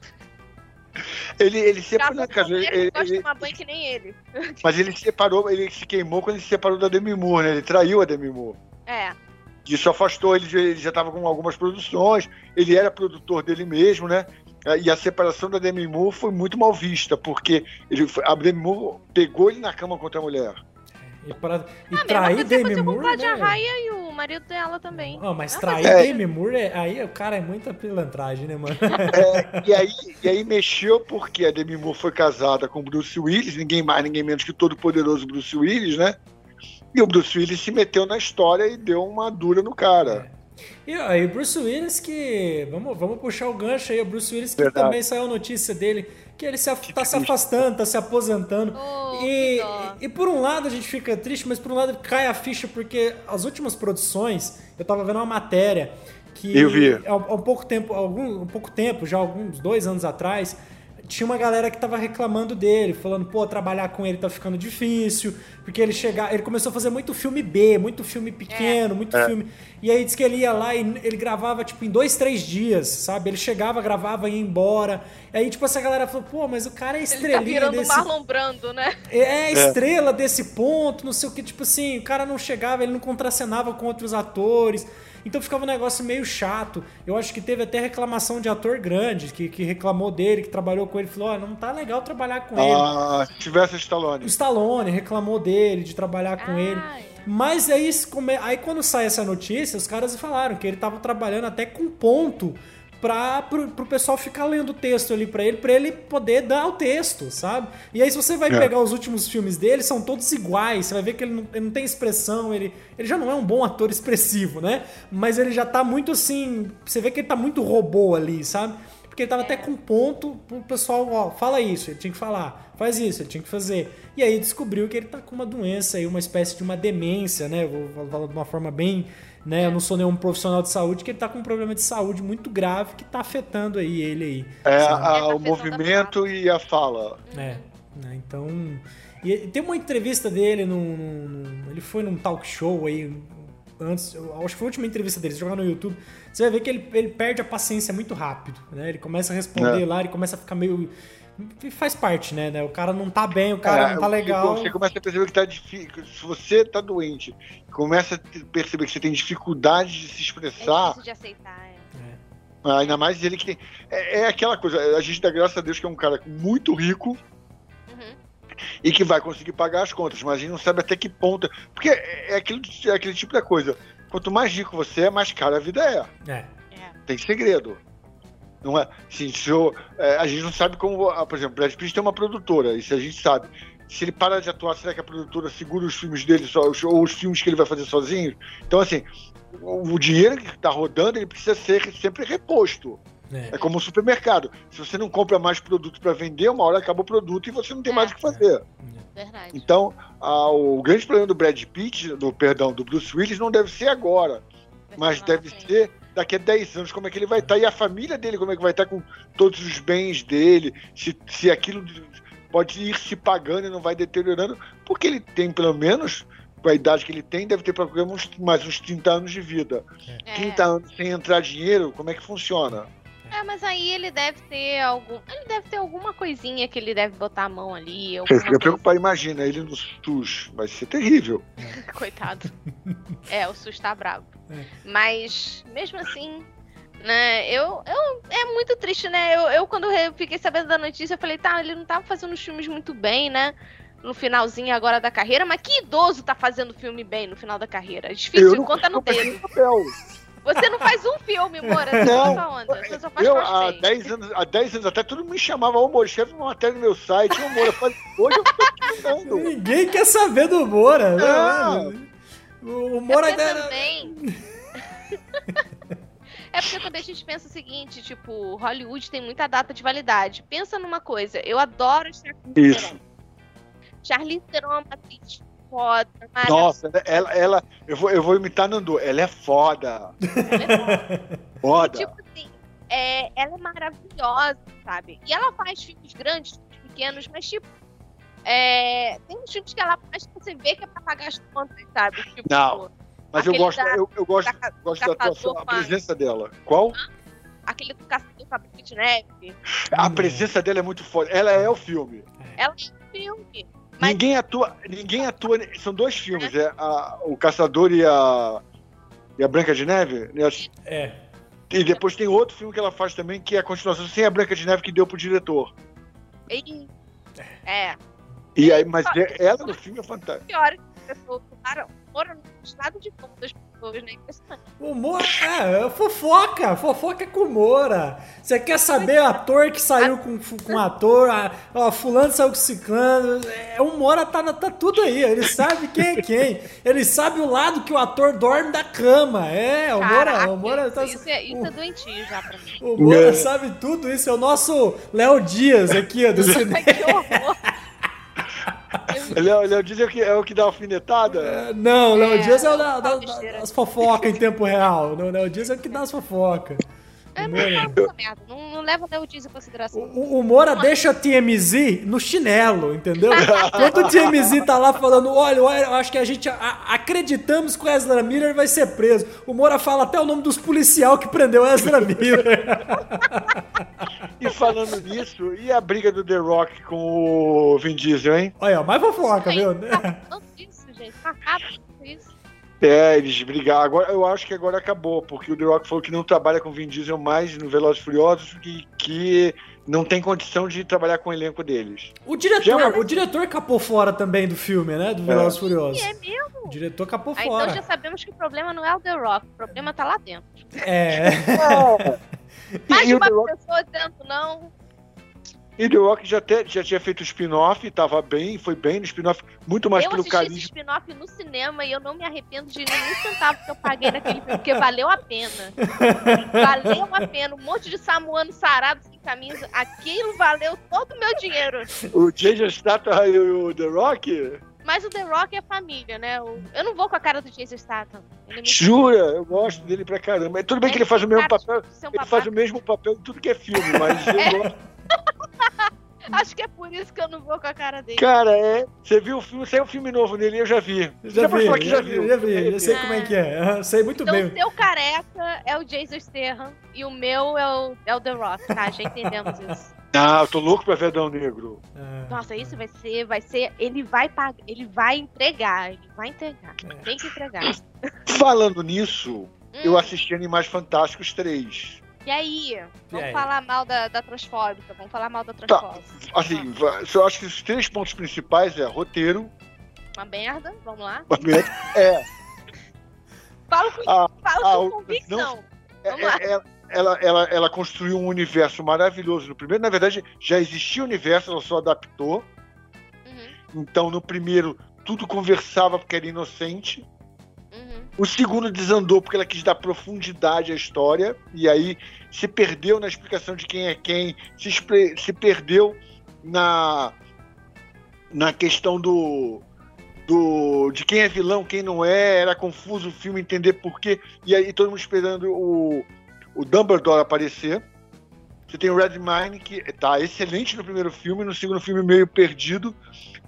Ele, ele separou, Casou né, Ele, ele, gosta de tomar banho que nem ele. mas ele separou, ele se queimou quando ele se separou da Demi Moore, né? Ele traiu a Demi Moore. É. Isso afastou ele, ele já estava com algumas produções, ele era produtor dele mesmo, né? E a separação da Demi Moore foi muito mal vista, porque ele, a Demi Moore pegou ele na cama com outra mulher. E, pra, e Ah, trair Demi aconteceu com o Moore, né? Raia e o marido dela também. Ah, mas Não, trair É. Demi Moore, é- aí o cara é muita pilantragem, né, mano? É, e, aí, e aí mexeu porque a Demi Moore foi casada com o Bruce Willis, ninguém mais, ninguém menos que o todo poderoso Bruce Willis, né? E o Bruce Willis se meteu na história e deu uma dura no cara. E aí, Bruce Willis que. Vamos, vamos puxar o gancho aí. O Bruce Willis que Verdade. também saiu a notícia dele que ele se, af- tá se afastando, tá se aposentando. Oh, e, e por um lado a gente fica triste, mas por um lado cai a ficha porque as últimas produções, eu tava vendo uma matéria que Eu vi. há há um pouco tempo, algum um pouco tempo, já alguns dois anos atrás, tinha uma galera que tava reclamando dele, falando, pô, trabalhar com ele tá ficando difícil, porque ele chegar, ele começou a fazer muito filme B, muito filme pequeno, muito É. filme. E aí diz que ele ia lá e ele gravava tipo em dois, três dias, sabe? Ele chegava, gravava e ia embora. E aí tipo essa galera falou, pô, mas o cara é Ele tá estrelinha virando o desse Marlon Brando, né? é a estrela desse ponto, não sei o que, tipo assim, o cara não chegava, ele não contracenava com outros atores. Então ficava um negócio meio chato. Eu acho que teve até reclamação de ator grande, que, que reclamou dele, que trabalhou com ele, falou: Ó, não tá legal trabalhar com ele. Ah, se tivesse O Stallone. Stallone reclamou dele, de trabalhar com Ah, ele. é. Mas aí, aí quando sai essa notícia, os caras falaram que ele tava trabalhando até com ponto pra, pro, pro pessoal ficar lendo o texto ali pra ele, pra ele poder dar o texto, sabe? E aí se você vai É. pegar os últimos filmes dele, são todos iguais, você vai ver que ele não, ele não tem expressão, ele, ele já não é um bom ator expressivo, né? Mas ele já tá muito assim, você vê que ele tá muito robô ali, sabe? Porque ele tava até com ponto pro pessoal, ó, fala isso, ele tinha que falar, faz isso, ele tinha que fazer. E aí descobriu que ele tá com uma doença aí, uma espécie de uma demência, né? Vou falar de uma forma bem, né? Eu não sou nenhum profissional de saúde, que ele tá com um problema de saúde muito grave que tá afetando aí ele aí. É, a- Essa o movimento e a fala. É, né? Então. E tem uma entrevista dele num, num- Ele foi num talk show aí. Antes, eu acho que foi a última entrevista dele, se jogar no YouTube. Você vai ver que ele, ele perde a paciência muito rápido, né? Ele começa a responder É. lá, ele começa a ficar meio. Faz parte, né, né? O cara não tá bem, o cara É, não tá legal. Você começa a perceber que tá difícil. Se você tá doente, começa a perceber que você tem dificuldade de se É expressar, difícil de aceitar, é. É. ainda mais ele que tem. É, é aquela coisa, a gente dá graças a Deus que é um cara muito rico Uhum. e que vai conseguir pagar as contas, mas a gente não sabe até que ponto. Porque é, é aquele, é aquele tipo de coisa. Quanto mais rico você é, mais cara a vida é. É. É. Tem segredo. Não é? Assim, se eu- é, a gente não sabe como. ah, Por exemplo, Brad Pitt tem uma produtora, isso a gente sabe. Se ele parar de atuar, será que a produtora segura os filmes dele só, os- ou os filmes que ele vai fazer sozinho? Então, assim, o, o dinheiro que está rodando, ele precisa ser sempre reposto. É. É como um supermercado. Se você não compra mais produto para vender, uma hora acaba o produto e você não tem É. mais o que fazer. Verdade. Então, ah, o grande problema do Brad Pitt, do perdão, do Bruce Willis, não deve ser agora mas deve ser daqui a 10 anos como é que ele vai estar e a família dele como é que vai estar com todos os bens dele, se, se aquilo pode ir se pagando e não vai deteriorando, porque ele tem pelo menos com a idade que ele tem, deve ter pelo menos mais uns 30 anos de vida. É. 30 anos sem entrar dinheiro, como é que funciona? É, mas aí ele deve ter algum. Ele deve ter alguma coisinha que ele deve botar a mão ali. Você fica coisa. preocupado, imagina, ele no SUS, vai ser terrível. Coitado. É, o SUS tá bravo. É. Mas, mesmo assim, né, eu, eu. É muito triste, né? Eu, eu quando eu fiquei sabendo da notícia, eu falei, tá, ele não tava fazendo os filmes muito bem, né? no finalzinho agora da carreira, mas que idoso tá fazendo filme bem no final da carreira? É difícil, eu conta no dedo. Você não faz um filme, Moura. Você não, onda. Você só faz eu, há 10 anos, há 10 anos até, todo mundo me chamava o Moura. Escreve uma matéria no meu site. Ô, Moura, faz... hoje eu tô te Ninguém quer saber do Moura. Né? O Moura... É também... É porque quando a gente pensa o seguinte, tipo, Hollywood tem muita data de validade. Pensa numa coisa, eu adoro Charlize Theron. Charlize Theron é uma atriz foda. Nossa, ela, ela eu, vou, eu vou imitar Nandu, ela é foda. Ela é foda. foda. tipo assim, é, ela é maravilhosa, sabe? E ela faz filmes grandes, filmes pequenos, mas tipo, é, tem uns filmes que ela faz que você vê que é pra pagar as contas, sabe? Tipo, Não. Mas eu gosto, da, eu, eu gosto, da, gosto da atuação, a presença dela. Qual? Aquele do caçador com a Neve. A presença dela é muito foda. Ela é o filme. Ela é o filme. Mas... Ninguém atua, ninguém atua. São dois filmes, é a, o Caçador e a e a Branca de Neve. É. E depois tem outro filme que ela faz também que é a continuação sem a Branca de Neve que deu pro diretor. E... É. E aí, mas é, ela no filme é fantástica. Pior pessoas foram no estado de como das pessoas, né? Impressionante. O Moura, é, é, fofoca, fofoca com o Moura. Você quer saber o ator que saiu com, com ator, a, ó, fulano saiu com ciclano, é, o Moura tá, tá tudo aí, ele sabe quem é quem, ele sabe o lado que o ator dorme da cama, é, o Moura, Caraca, o Moura tá... Isso é, isso é doentio já pra mim. O Moura é. sabe tudo isso, é o nosso Léo Dias aqui, ó, do cinema. que horror. Léo, Léo Dias é o, que, é o que dá alfinetada? É, não, Léo é, Dias é o da, da, das fofocas em tempo real. Não, Léo Dias é o que dá as fofocas. É, não, merda. Não, não leva Léo Dias em consideração. O, o Moura deixa a TMZ no chinelo, entendeu? Quando o TMZ tá lá falando, olha, eu acho que a gente a, acreditamos que o Ezra Miller vai ser preso. O Moura fala até o nome dos policial que prendeu o Ezra Miller. e falando nisso, e a briga do The Rock com o Vin Diesel, hein? Olha, mais fofoca, viu? Não isso, gente. Tá rápido isso. É, eles brigaram. Agora, eu acho que agora acabou, porque o The Rock falou que não trabalha com Vin Diesel mais no Velozes Furiosos e que não tem condição de trabalhar com o elenco deles. O diretor, já... o diretor capou fora também do filme, né? Do Velozes é. Furiosos. É mesmo? O diretor capou ah, fora. Então já sabemos que o problema não é o The Rock, o problema tá lá dentro. É. é. Mais de uma pessoa dentro, não. E The Rock já, te, já tinha feito o spin-off, tava bem, foi bem no spin-off, muito mais eu pelo carisma. Eu assisti spin-off no cinema e eu não me arrependo de nenhum centavo que eu paguei naquele filme, porque valeu a pena. valeu a pena. Um monte de samuano sarado sem camisa. Aquilo valeu todo o meu dinheiro. O Jason Statham e o The Rock? Mas o The Rock é família, né? Eu não vou com a cara do Jason Statham. Jura? Eu gosto dele pra caramba. Tudo bem é que ele faz o mesmo papel. Ele faz o mesmo papel em tudo que é filme, mas é. eu gosto. Acho que é por isso que eu não vou com a cara dele. Cara, é. Você viu o filme, saiu um filme novo nele, eu já vi. Já, já vi, já, já, viu. já vi, já sei como é que é. sei muito então, bem. O seu careca é o Jason Statham e o meu é o, é o The Rock, tá? Já entendemos isso. Ah, eu tô louco pra ver Adão Negro. É. Nossa, isso vai ser, vai ser, ele vai pagar, ele vai entregar, ele vai entregar. É. Tem que entregar. Falando nisso, hum. eu assisti Animais Fantásticos 3. E aí? Vamos aí? falar mal da, da transfóbica, vamos falar mal da tá, transfóbica. Tá. Assim, eu acho que os três pontos principais é roteiro. Uma merda, vamos lá. Uma merda. É. falo com, ah, falo ah, com convicção. Não, vamos é, lá. É, ela, ela, ela construiu um universo maravilhoso no primeiro. Na verdade, já existia o universo, ela só adaptou. Uhum. Então, no primeiro, tudo conversava porque era inocente. O segundo desandou porque ela quis dar profundidade à história e aí se perdeu na explicação de quem é quem, se, se perdeu na, na questão do, do de quem é vilão, quem não é, era confuso o filme entender porquê, e aí todo mundo esperando o, o Dumbledore aparecer. Você tem o Redmine, que tá excelente no primeiro filme, no segundo filme meio perdido.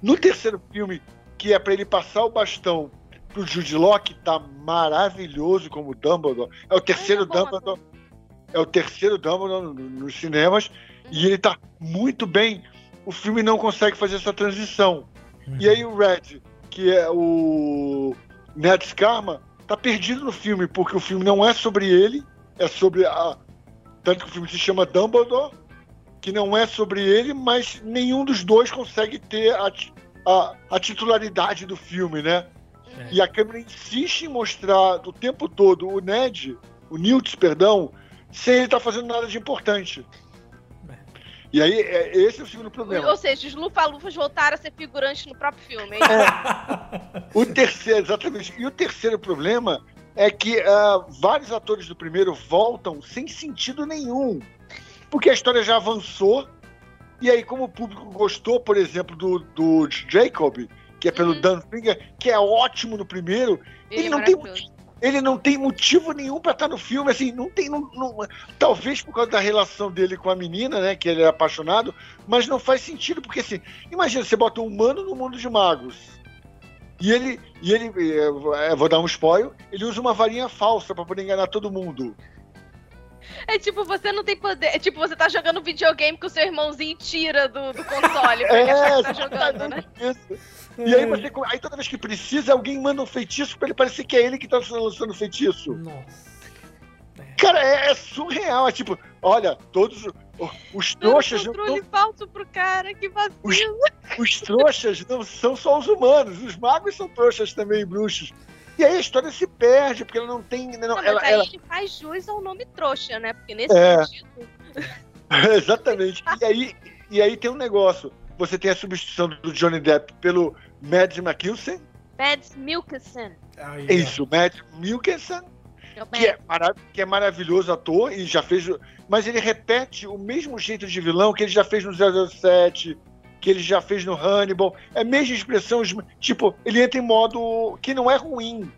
No terceiro filme, que é para ele passar o bastão o Jude Law, que tá maravilhoso como Dumbledore. É o terceiro Dumbledore. É o terceiro Dumbledore nos cinemas. E ele tá muito bem. O filme não consegue fazer essa transição. Uhum. E aí o Red, que é o Ned Scarma, tá perdido no filme, porque o filme não é sobre ele, é sobre a. Tanto que o filme se chama Dumbledore, que não é sobre ele, mas nenhum dos dois consegue ter a, a, a titularidade do filme, né? É. E a câmera insiste em mostrar o tempo todo o Ned, o Newt, perdão, sem ele estar tá fazendo nada de importante. É. E aí, é, esse é o segundo problema. Ou seja, os Lufa-Lufas voltaram a ser figurantes no próprio filme. É. o terceiro, exatamente. E o terceiro problema é que uh, vários atores do primeiro voltam sem sentido nenhum. Porque a história já avançou. E aí, como o público gostou, por exemplo, do, do Jacob, que é pelo uhum. Dan Finger, que é ótimo no primeiro, ele, ele não tem ele não tem motivo nenhum para estar no filme, assim, não tem. Não, não, talvez por causa da relação dele com a menina, né? Que ele é apaixonado, mas não faz sentido, porque assim, imagina, você bota um humano no mundo de magos. E ele, e ele é, vou dar um spoiler, ele usa uma varinha falsa para poder enganar todo mundo. É tipo, você não tem poder. É tipo, você tá jogando videogame com o seu irmãozinho e tira do, do console pra é, que tá jogando, né? Isso. E aí você. Aí toda vez que precisa, alguém manda um feitiço pra ele parecer que é ele que tá lançando feitiço. Nossa. Cara, é, é, surreal. É tipo, olha, todos os trouxas. Um controle não... falso pro cara, que vacilo. Os, os trouxas não são só os humanos, os magos são trouxas também, bruxos. E aí a história se perde, porque ela não tem. Não, não ela, aí ela... ele faz jus ao nome trouxa, né? Porque nesse é. sentido. Exatamente. e, aí, e aí tem um negócio. Você tem a substituição do Johnny Depp pelo Mads Mikkelsen. Mads Mikkelsen. É isso, Mads Mikkelsen. Que é, que é maravilhoso ator e já fez. Mas ele repete o mesmo jeito de vilão que ele já fez no 007, que ele já fez no Hannibal. É a mesma expressão, tipo, ele entra em modo que não é ruim,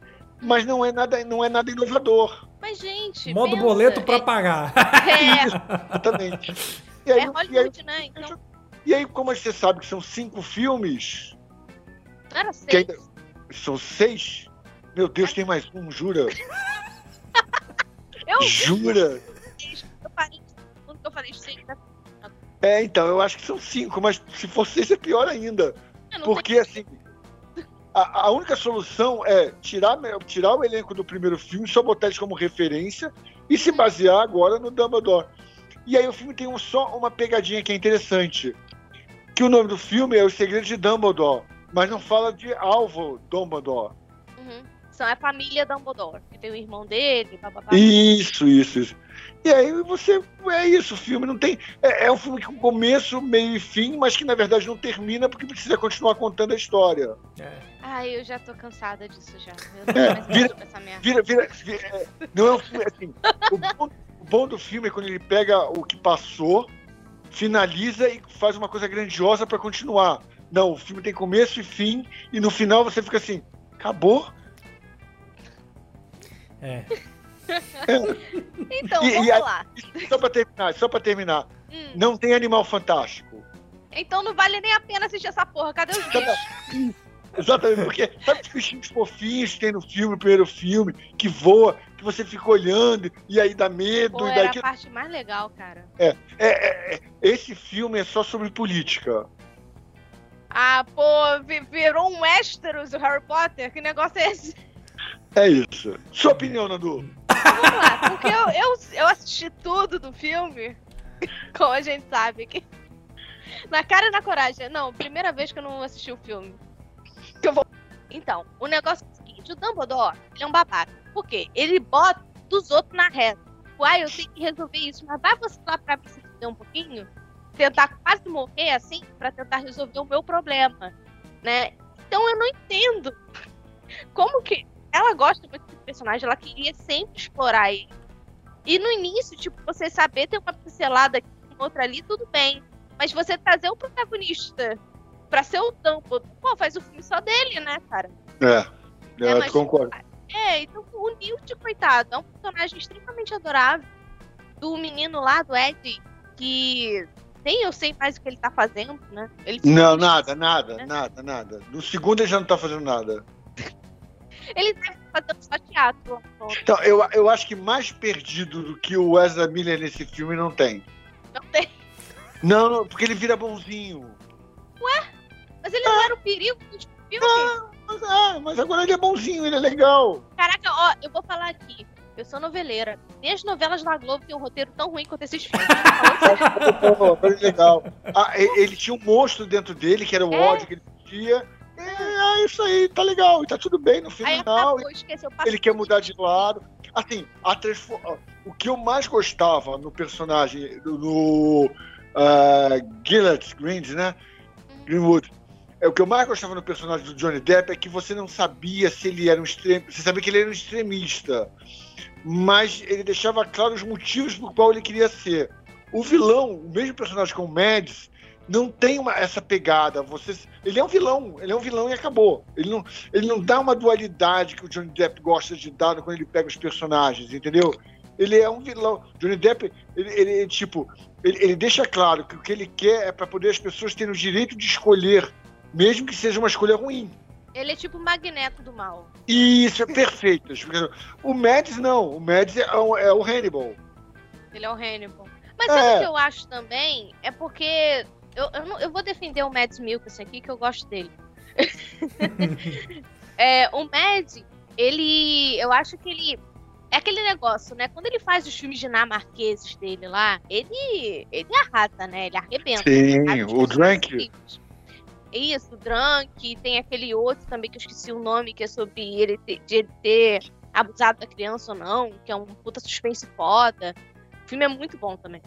mas não é nada, não é nada inovador. Mas, gente. Modo pensa, boleto para é... pagar. É. exatamente. E aí, é Hollywood, e aí, né? Então... E aí, como você sabe que são cinco filmes. Não era seis. Ainda... São seis? Meu Deus, tem mais um, jura? eu Jura? Eu falei, eu falei seis, né? É, então, eu acho que são cinco, mas se for seis é pior ainda. Porque, assim, a, a, única solução é tirar, tirar o elenco do primeiro filme, só botar eles como referência e se basear agora no Dumbledore. E aí o filme tem um, só uma pegadinha que é interessante. Que o nome do filme é Os Segredos de Dumbledore, mas não fala de Alvo Dumbledore. Uhum. São a família Dumbledore, que tem o irmão dele, bababá. Isso, isso, isso. E aí você. É isso, o filme não tem. É, é, um filme com começo, meio e fim, mas que na verdade não termina porque precisa continuar contando a história. É. Ai, eu já tô cansada disso já. Eu não é, vira, essa merda. Vira, vira, vira, é, não é um filme assim. o, bom, o bom do filme é quando ele pega o que passou, finaliza e faz uma coisa grandiosa para continuar. Não, o filme tem começo e fim, e no final você fica assim, acabou? É. então, e, vamos e lá. Só pra terminar, só pra terminar. Hum. Não tem animal fantástico. Então não vale nem a pena assistir essa porra. Cadê os bichos? Exatamente, porque sabe os bichinhos fofinhos que tem no filme, no primeiro filme, que voa, que você fica olhando e aí dá medo. Pô, e daí era a parte mais legal, cara. É, é, é, é, esse filme é só sobre política. Ah, pô, virou um Westeros o Harry Potter? Que negócio é esse? É isso. Sua opinião, Nadu? Vamos lá, porque eu, eu, eu assisti tudo do filme, como a gente sabe que. Na cara e na coragem. Não, primeira vez que eu não assisti o filme. Que eu vou. Então, o negócio é o seguinte: o Dumbledore, ele é um babaca. Por quê? Ele bota dos outros na reta. Uai, eu tenho que resolver isso, mas vai você lá pra me se um pouquinho? Tentar quase morrer assim, pra tentar resolver o meu problema, né? Então eu não entendo como que ela gosta muito desse personagem, ela queria sempre explorar ele. E no início, tipo, você saber ter uma pincelada aqui, outra ali, tudo bem. Mas você trazer o protagonista pra ser o Dumbledore, pô, faz o filme só dele, né, cara? É, é eu mas, concordo. É, então o Newt, coitado, é um personagem extremamente adorável do menino lá, do Ed, que nem eu sei mais o que ele tá fazendo, né? Ele não, nada, nada, né? nada, nada. No segundo ele já não tá fazendo nada. Ele deve fazer só teatro. Então, eu, eu acho que mais perdido do que o Wesley Miller nesse filme não tem. Não tem. Não, não porque ele vira bonzinho. Ué? Mas ele ah. não era o perigo do filme? Ah, mas, ah, mas agora ele é bonzinho, ele é legal. Caraca, ó, eu vou falar aqui. Eu sou noveleira. Nem as novelas da Globo têm um roteiro tão ruim quanto esses filmes. Legal. Ah, ele tinha um monstro dentro dele, que era o é. ódio que ele dia. É, é, isso aí, tá legal, e tá tudo bem no final. Esqueceu, ele quer mudar de lado. Assim, a transform... o que eu mais gostava no personagem, no uh, Gillett Greens, né? Uhum. Greenwood. É, o que eu mais gostava no personagem do Johnny Depp é que você não sabia se ele era um extremista. Você sabia que ele era um extremista. Mas ele deixava claro os motivos por qual ele queria ser. O vilão, o mesmo personagem com o Mads, não tem uma, essa pegada. Você, ele é um vilão, ele é um vilão e acabou. Ele não, ele não dá uma dualidade que o Johnny Depp gosta de dar quando ele pega os personagens, entendeu? Ele é um vilão. Johnny Depp, ele, ele tipo, ele, ele deixa claro que o que ele quer é para poder as pessoas terem o direito de escolher, mesmo que seja uma escolha ruim. Ele é tipo o magneto do mal. Isso, é perfeito. o Mads não. O Mads é, é o Hannibal. Ele é o Hannibal. Mas sabe é. o que eu acho também? É porque eu, eu, não, eu vou defender o Mads Mikkelsen aqui, que eu gosto dele. é, o Mads, ele. Eu acho que ele. É aquele negócio, né? Quando ele faz os filmes dinamarqueses dele lá, ele. Ele arrasa, né? Ele arrebenta. Sim, o Drunk. Isso, o Drunk. Tem aquele outro também que eu esqueci o nome, que é sobre ele ter, de ele ter abusado da criança ou não, que é um puta suspense foda. O filme é muito bom também.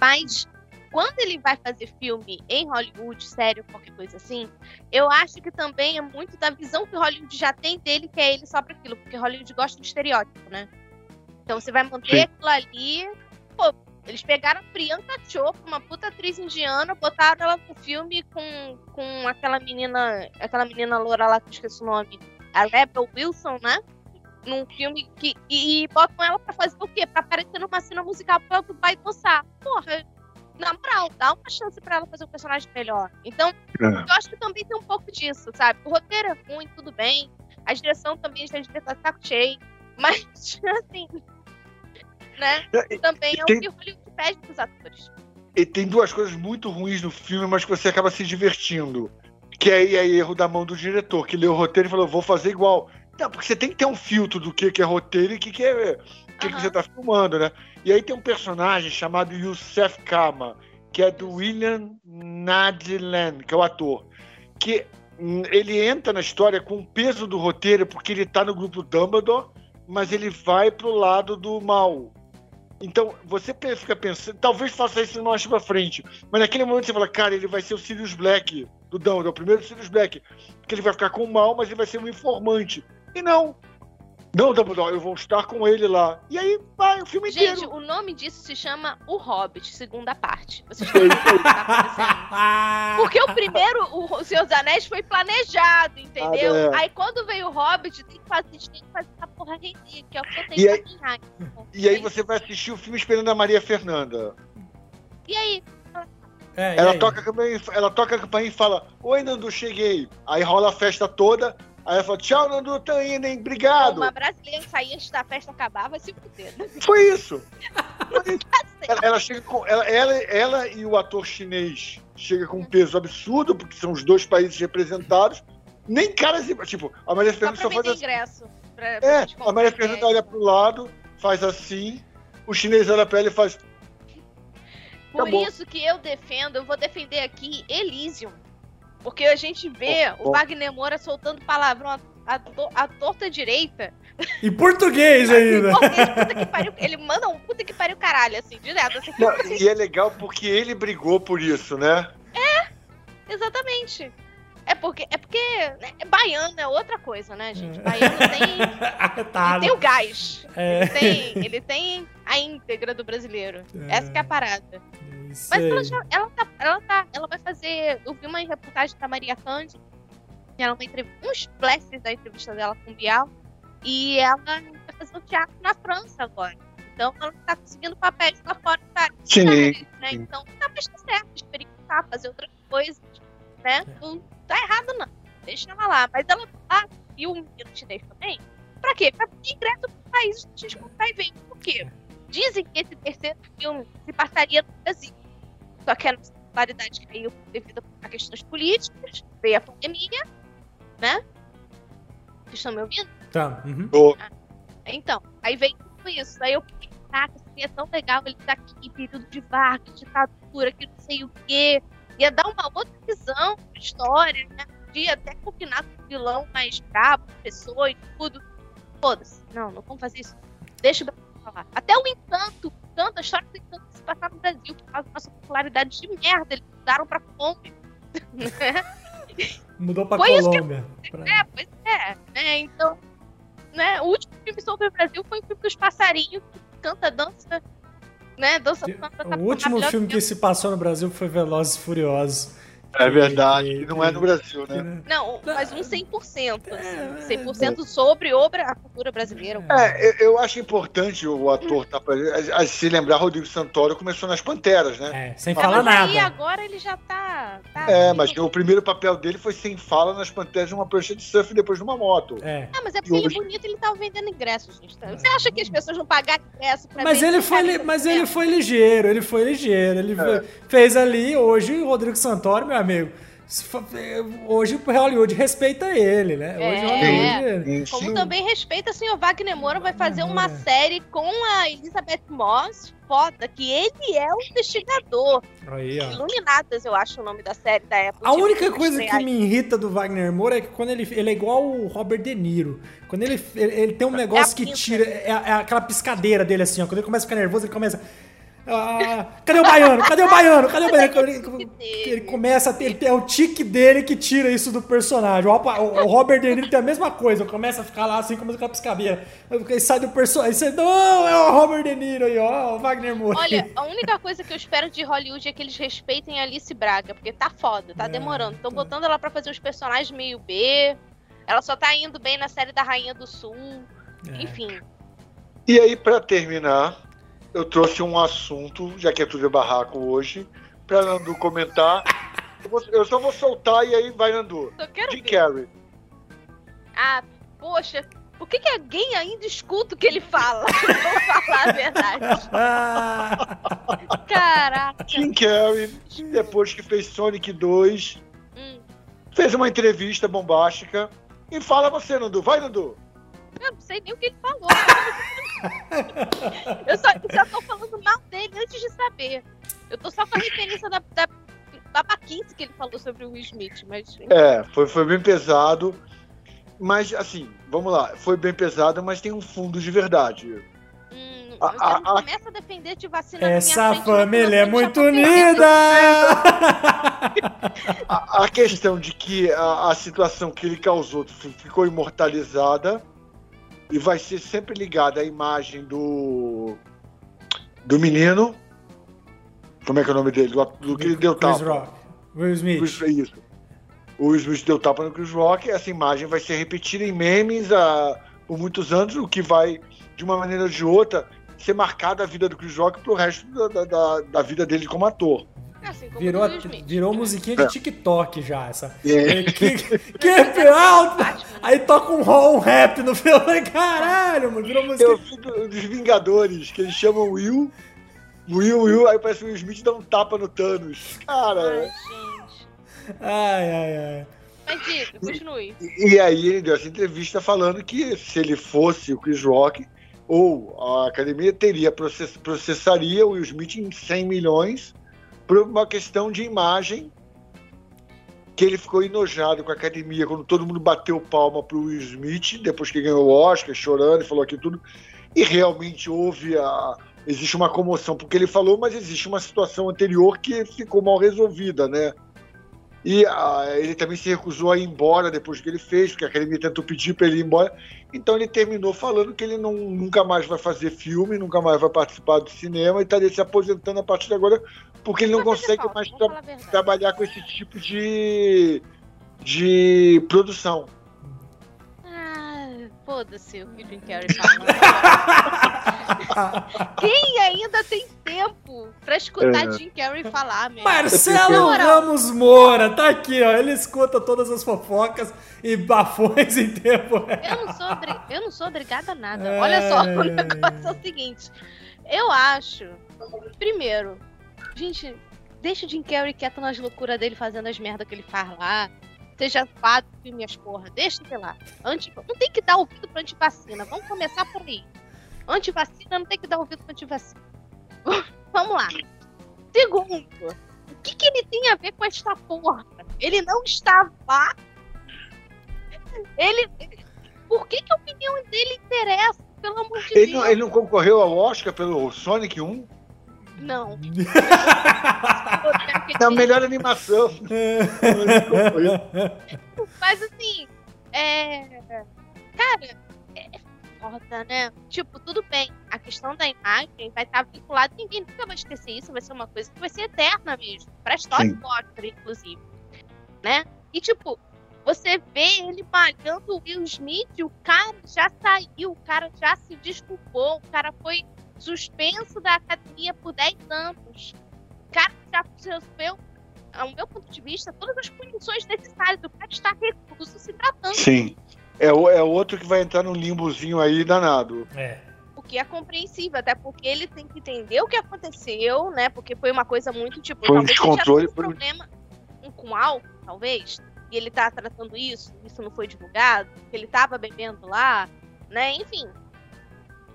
Mas quando ele vai fazer filme em Hollywood, sério, qualquer coisa assim, eu acho que também é muito da visão que Hollywood já tem dele, que é ele só para aquilo, porque Hollywood gosta de estereótipo, né? Então você vai manter Sim. aquilo ali. Pô, eles pegaram a Priyanka Chopra, uma puta atriz indiana, botaram ela no filme com, com aquela menina, aquela menina loura lá que eu esqueci o nome, a Rebel Wilson, né? Num filme que. E, e botam ela pra fazer o quê? Pra aparecer numa cena musical pra ela vai dançar. Porra, na moral, dá uma chance pra ela fazer um personagem melhor. Então, é. eu acho que também tem um pouco disso, sabe? O roteiro é ruim, tudo bem. A direção também já devia estar saco cheio. Mas, assim. Né? É, também é tem... o que o Hollywood pede pros atores. E tem duas coisas muito ruins no filme, mas que você acaba se divertindo. Que aí é erro da mão do diretor, que leu o roteiro e falou, vou fazer igual. Não, porque você tem que ter um filtro do que, que é roteiro e o que, que é que, uhum. que você tá filmando, né? E aí tem um personagem chamado Youssef Kama, que é do William Nadland, que é o ator, que hum, ele entra na história com o peso do roteiro porque ele tá no grupo Dumbledore, mas ele vai pro lado do mal. Então, você fica pensando, talvez faça isso mais pra frente, mas naquele momento você fala, cara, ele vai ser o Sirius Black do Dumbledore, o primeiro Sirius Black, porque ele vai ficar com o mal, mas ele vai ser um informante. E não, não, Dumbledore, eu vou estar com ele lá. E aí vai o filme Gente, inteiro. Gente, o nome disso se chama O Hobbit, segunda parte. Vocês estão tá Porque o primeiro, o Senhor dos Anéis, foi planejado, entendeu? Ah, é. Aí quando veio o Hobbit, tem que fazer, tem que fazer essa porra render, que é o que eu tenho e aí, E aí você vai assistir o filme esperando a Maria Fernanda. E aí? É, ela, toca a campainha, ela toca a campainha e fala: Oi, Nandu, cheguei. Aí rola a festa toda. Aí ela falou, tchau, Nandu, tô indo, hein? Obrigado. Uma brasileira saía antes da festa acabar, vai se fuder. Né? Foi isso. ela, ela, chega com. Ela, ela, ela e o ator chinês chega com um peso absurdo, porque são os dois países representados. Nem caras. Tipo, a Maria Fernanda só, só faz. Assim. Ingresso pra, é, a Maria Fernanda olha pro lado, faz assim, o chinês olha pra ela e faz. Por Acabou. isso que eu defendo, eu vou defender aqui Elysium. Porque a gente vê oh, oh. o Wagner Moura soltando palavrão à, à, torta direita. Em português ainda. Em português, puta que pariu. Ele manda um puta que pariu caralho, assim, direto. Assim, Não, e é legal porque ele brigou por isso, né? É, exatamente. É porque, é porque né, baiano é outra coisa, né, gente? Baiano tem. ele tem o gás. É. Ele, tem, ele tem a íntegra do brasileiro. É. Essa é a parada. Mas ela, já, ela, tá, ela, tá, ela vai fazer. Eu vi uma reportagem da Maria Cândido, ela uma entrevista, uns flashes da entrevista dela com o Bial, e ela vai fazer um teatro na França agora. Então ela tá conseguindo papéis lá fora tá, Sim. né? Então tá mais certo, experimentar, fazer outras coisas, né? É. Não tá errado, não. Deixa ela lá. Mas ela tá, e o menino chinês também, pra quê? Pra ingresso pro país a gente comprar e vender. Por quê? Dizem que esse terceiro filme se passaria no Brasil. Só que a nossa popularidade caiu devido a questões políticas, veio a pandemia, né? Vocês estão me ouvindo? Tá. Uhum. Ah, então, aí veio tudo isso. Aí eu pensei, caraca, seria tão legal ele estar tá aqui, período de vaca, ditadura, que não sei o quê. Ia dar uma outra visão da história, né? podia até combinar com o vilão mais brabo, pessoa e tudo. Foda-se. Não, não vamos fazer isso. Deixa o falar. Até o Encanto, Encanto, a história do Encanto se passar no Brasil por causa da nossa popularidade de merda. Eles mudaram pra Kombi. Mudou pra Foi Colômbia. Que... Pra... É, pois é. Né? Então, né? O último filme sobre o Brasil foi o filme dos passarinhos que canta, dança, né? Dança, canta, O último filme que se passou no Brasil foi Velozes e Furiosos. É verdade, que não é no Brasil, né? Não, mas um 100%. Assim, 100% é. sobre a cultura brasileira. É, eu acho importante o ator tá, se lembrar, Rodrigo Santoro começou nas Panteras, né? É, sem falar nada. E agora ele já tá. tá é, mas o primeiro papel dele foi sem fala nas Panteras de uma prancha de surf depois de uma moto. É. Ah, mas é porque ele é bonito ele tava vendendo ingressos, gente. Você acha que as pessoas não pagaram ingresso pra Mas ele foi, li... mas ele foi ligeiro, ele foi ligeiro. Ele é. fez ali, hoje, o Rodrigo Santoro, meu amigo. Hoje o Hollywood respeita ele, né? Hoje é, Hollywood... Como também respeita o senhor Wagner Moura, vai fazer uma é. série com a Elizabeth Moss, foda, que ele é o investigador. Aí. Iluminadas, eu acho o nome da série da época. A tipo, única coisa que me irrita do Wagner Moura é que quando ele, ele é igual o Robert De Niro. Quando ele, ele, ele tem um é negócio é que tira. É, é aquela piscadeira dele assim, ó. Quando ele começa a ficar nervoso, ele começa. Ah, cadê o baiano? Cadê o baiano? Cadê o baiano? Ele, ele começa a ter. É o tique dele que tira isso do personagem. O, o, o Robert De Niro tem a mesma coisa. Começa a ficar lá assim, começa com a piscabeira. Ele sai do personagem. Você, não, é o Robert De Niro aí, ó. O Wagner Moura. Olha, a única coisa que eu espero de Hollywood é que eles respeitem a Alice Braga, porque tá foda, tá é, demorando. Estão tá. botando ela pra fazer uns personagens meio B. Ela só tá indo bem na série da Rainha do Sul. É. Enfim. E aí, para terminar, eu trouxe um assunto, já que é tudo de barraco hoje, pra Nandu comentar. Eu, vou, eu, só vou soltar e aí vai, Nandu. Jim Carrey. Ah, poxa, por que, que alguém ainda escuta o que ele fala? Vou falar a verdade. Caraca. Jim Carrey, depois que fez Sonic 2, hum. fez uma entrevista bombástica. E fala você, Nandu. Vai, Nandu. Eu não sei nem o que ele falou. eu só, já tô falando mal dele antes de saber. Eu tô só com a referência da, da babaquice que ele falou sobre o Will Smith, mas... É, foi, foi bem pesado. Mas, assim, vamos lá. Foi bem pesado, mas tem um fundo de verdade. Hum, a, a, a, começa a defender de vacina Essa família é muito unida! a, a, questão de que a, a situação que ele causou ficou imortalizada e vai ser sempre ligada à imagem do do menino. Como é que é o nome dele? Do, do que ele deu Chris tapa. Rock. Will Smith. isso. O Will Smith deu tapa no Chris Rock. Essa imagem vai ser repetida em memes a, por muitos anos, o que vai, de uma maneira ou de outra, ser marcada a vida do Chris Rock pro resto da, da, da vida dele como ator. Assim virou, virou musiquinha de é. TikTok já, essa. É. Que, que é alto! Aí toca um, um rap no filme. Caralho, mano, virou música. Eu fico dos Vingadores, que eles chamam Will. Will, Will, aí parece que o Will Smith dá um tapa no Thanos. Cara. Ai, gente. Ai, ai, ai. Mas diga, continue. E, e aí ele deu essa entrevista falando que se ele fosse o Chris Rock, ou a academia teria process, processaria o Will Smith em 100 milhões por uma questão de imagem que ele ficou enojado com a academia quando todo mundo bateu palma pro Will Smith depois que ganhou o Oscar, chorando e falou aqui tudo. E realmente houve a existe uma comoção porque ele falou, mas existe uma situação anterior que ficou mal resolvida, né? E ah, ele também se recusou a ir embora depois que ele fez, porque a academia tentou pedir para ele ir embora. Então ele terminou falando que ele não, nunca mais vai fazer filme, nunca mais vai participar do cinema e estaria se aposentando a partir de agora, porque ele não consegue mais tra trabalhar com esse tipo de, de produção. Foda-se o que o Jim Carrey falando. Quem ainda tem tempo pra escutar é. Jim Carrey falar, meu? Marcelo Ramos Moura, tá aqui, ó. Ele escuta todas as fofocas e bafões em tempo. Eu não sou, eu não sou obrigada a nada. É... Olha só, o negócio é o seguinte. Eu acho, primeiro, gente, deixa o Jim Carrey quieto nas loucuras dele fazendo as merdas que ele faz lá seja quatro filmes, porra. Deixa de lá. Anti... Não tem que dar ouvido pra antivacina. Vamos começar por aí. Antivacina não tem que dar ouvido pra antivacina. Vamos lá. Segundo, o que, que ele tem a ver com esta porra? Ele não estava lá Ele. Por que, que a opinião dele interessa? Pelo amor de ele Deus. Não, ele não concorreu ao Oscar pelo Sonic 1? Não. É a melhor animação. Mas assim, é. Cara, é foda, né? Tipo, tudo bem. A questão da imagem vai estar vinculada. Ninguém nunca vai esquecer isso. Vai ser uma coisa que vai ser eterna mesmo. Pra história do Oscar, inclusive. Né? E tipo, você vê ele malhando o Will Smith, o cara já saiu, o cara já se desculpou, o cara foi suspenso da academia por 10 anos. O cara já resolveu, ao meu ponto de vista, todas as punições necessárias. O cara está recluso se tratando. Sim. É, é outro que vai entrar num limbozinho aí danado. É. O que é compreensível, até porque ele tem que entender o que aconteceu, né? Porque foi uma coisa muito tipo. Foi um descontrole. Um problema com álcool, talvez. E ele tá tratando isso, isso não foi divulgado, ele tava bebendo lá, né? Enfim,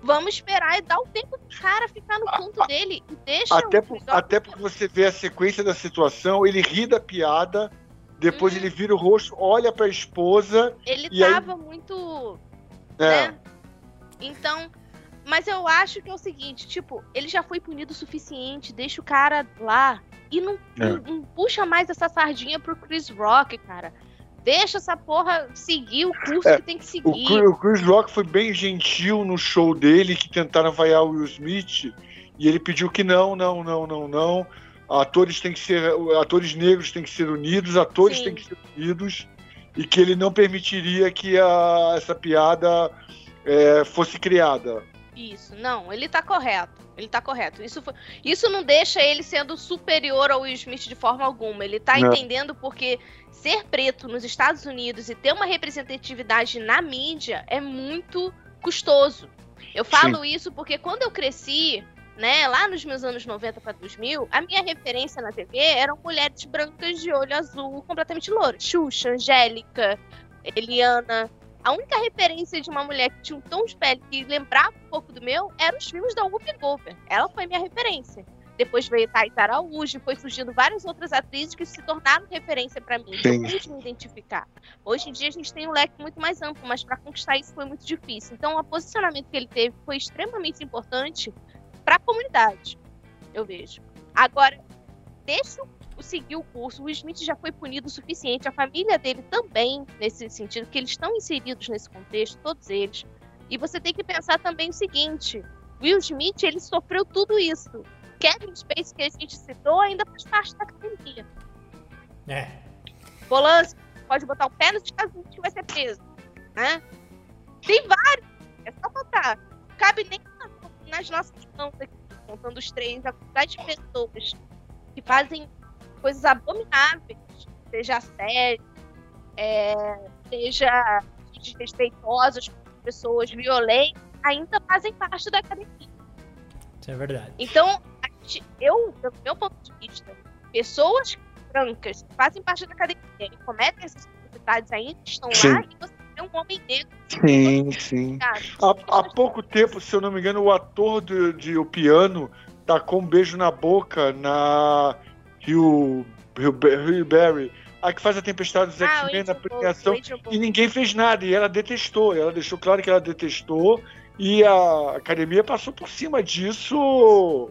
Vamos esperar e dar o tempo do cara ficar no ponto dele e deixa até, por, até porque você vê a sequência da situação, ele ri da piada, depois uhum. ele vira o rosto, olha pra esposa. Ele tava aí... muito. É. Né? Então. Mas eu acho que é o seguinte, tipo, ele já foi punido o suficiente, deixa o cara lá. E não, é. não, não puxa mais essa sardinha pro Chris Rock, cara. Deixa essa porra seguir o curso é, que tem que seguir. O, Chris Rock foi bem gentil no show dele, que tentaram vaiar o Will Smith, e ele pediu que não, não, não, não, não. Atores têm que ser. Atores negros têm que ser unidos, atores Sim. têm que ser unidos, e que ele não permitiria que a, essa piada é, fosse criada. Isso, não, ele tá correto. Ele tá correto. Isso, foi, isso não deixa ele sendo superior ao Will Smith de forma alguma. Ele tá não. entendendo porque ser preto nos Estados Unidos e ter uma representatividade na mídia é muito custoso. Eu falo Sim. isso porque quando eu cresci, né, lá nos meus anos 90 para 2000, a minha referência na TV eram mulheres brancas de olho azul, completamente louras. Xuxa, Angélica, Eliana, a única referência de uma mulher que tinha um tom de pele que lembrava um pouco do meu eram os filmes da Whoopi Goldberg. Ela foi minha referência. Depois veio Thais Araújo, foi surgindo várias outras atrizes que se tornaram referência para mim. Sim. Eu pude me identificar. Hoje em dia a gente tem um leque muito mais amplo, mas para conquistar isso foi muito difícil. Então, o posicionamento que ele teve foi extremamente importante para a comunidade, eu vejo. Agora, deixa seguir o curso. O Smith já foi punido o suficiente, a família dele também, nesse sentido, que eles estão inseridos nesse contexto, todos eles. E você tem que pensar também o seguinte: Will Smith, ele sofreu tudo isso. Kevin Space, que a gente citou, ainda faz parte da academia. É. Polanski pode botar o pé nos Estados Unidos que vai ser preso. Né? Tem vários. É só botar. Cabe nem nas nossas mãos aqui, contando os três, a quantidade de pessoas que fazem coisas abomináveis, seja assédio, é, seja desrespeitosas com pessoas violentas, ainda fazem parte da academia. Isso é verdade. Então, gente, eu, do meu ponto de vista, pessoas brancas que fazem parte da academia e cometem essas atividades ainda estão sim. lá e você é um homem negro. Sim, sim. Há, há pouco tempo, se eu não me engano, o ator de, de O Piano tacou um beijo na boca na Hugh, Hugh Barry, a que faz a Tempestade dos ah, X-Men na premiação, e ninguém fez nada, e ela detestou, ela deixou claro que ela detestou, e a academia passou por cima disso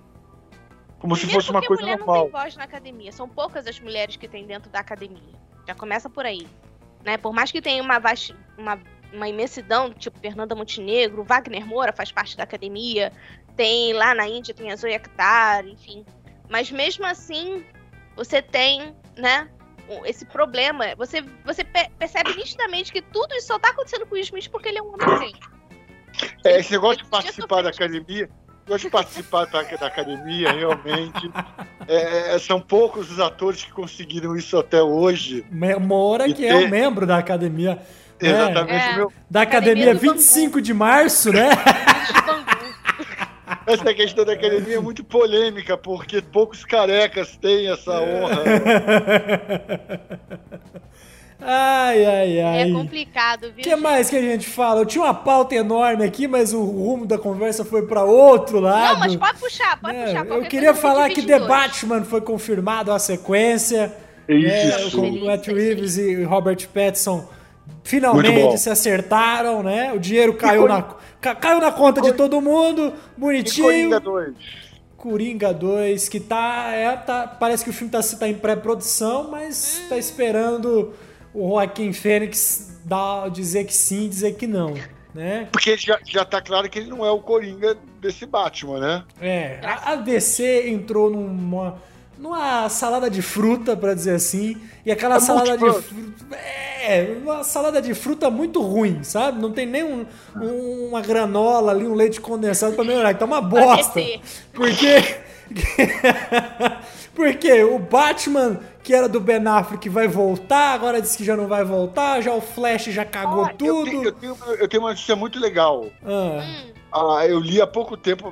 como Primeiro se fosse uma coisa mulher normal. não tem voz na academia, são poucas as mulheres que tem dentro da academia. Já começa por aí. Né? Por mais que tenha uma, uma, uma imensidão, tipo Fernanda Montenegro, Wagner Moura faz parte da academia, tem lá na Índia, tem a Zoe Akhtar, enfim. Mas mesmo assim, você tem, né, esse problema. Você, você percebe nitidamente que tudo isso só tá acontecendo com o Smith porque ele é um homenzinho. É, esse negócio de participar da academia, gosto de participar da, da academia, realmente. É, é, são poucos os atores que conseguiram isso até hoje. Mora que ter... é um membro da academia. Né? Exatamente. É. Meu... Da academia, academia 25 Bangu. de março, né? Essa questão da academia é muito polêmica, porque poucos carecas têm essa honra. Ai, ai, ai. É complicado, viu? O que mais que a gente fala? Eu tinha uma pauta enorme aqui, mas o rumo da conversa foi para outro lado. Não, mas pode puxar, pode é, puxar. Eu queria falar que The Batman foi confirmado a sequência. Isso. É, com Matt Reeves e Robert Pattinson Finalmente se acertaram, né? O dinheiro caiu na, caiu na conta de todo mundo, bonitinho. E Coringa 2. Coringa 2, que tá, é, tá. Parece que o filme tá, tá em pré-produção, mas tá esperando o Joaquim Fênix dar, dizer que sim, dizer que não. Né? Porque já, já tá claro que ele não é o Coringa desse Batman, né? É, a, a DC entrou numa numa salada de fruta, para dizer assim. E aquela é salada de fruta. É, uma salada de fruta muito ruim, sabe? Não tem nem um, um, uma granola ali, um leite condensado para melhorar. Então é uma bosta. Porque. Porque o Batman, que era do Ben Affleck, vai voltar, agora disse que já não vai voltar, já o Flash já cagou ah, tudo. Eu tenho, eu, tenho, eu tenho, uma notícia muito legal. Ah. Ah, eu li há pouco tempo,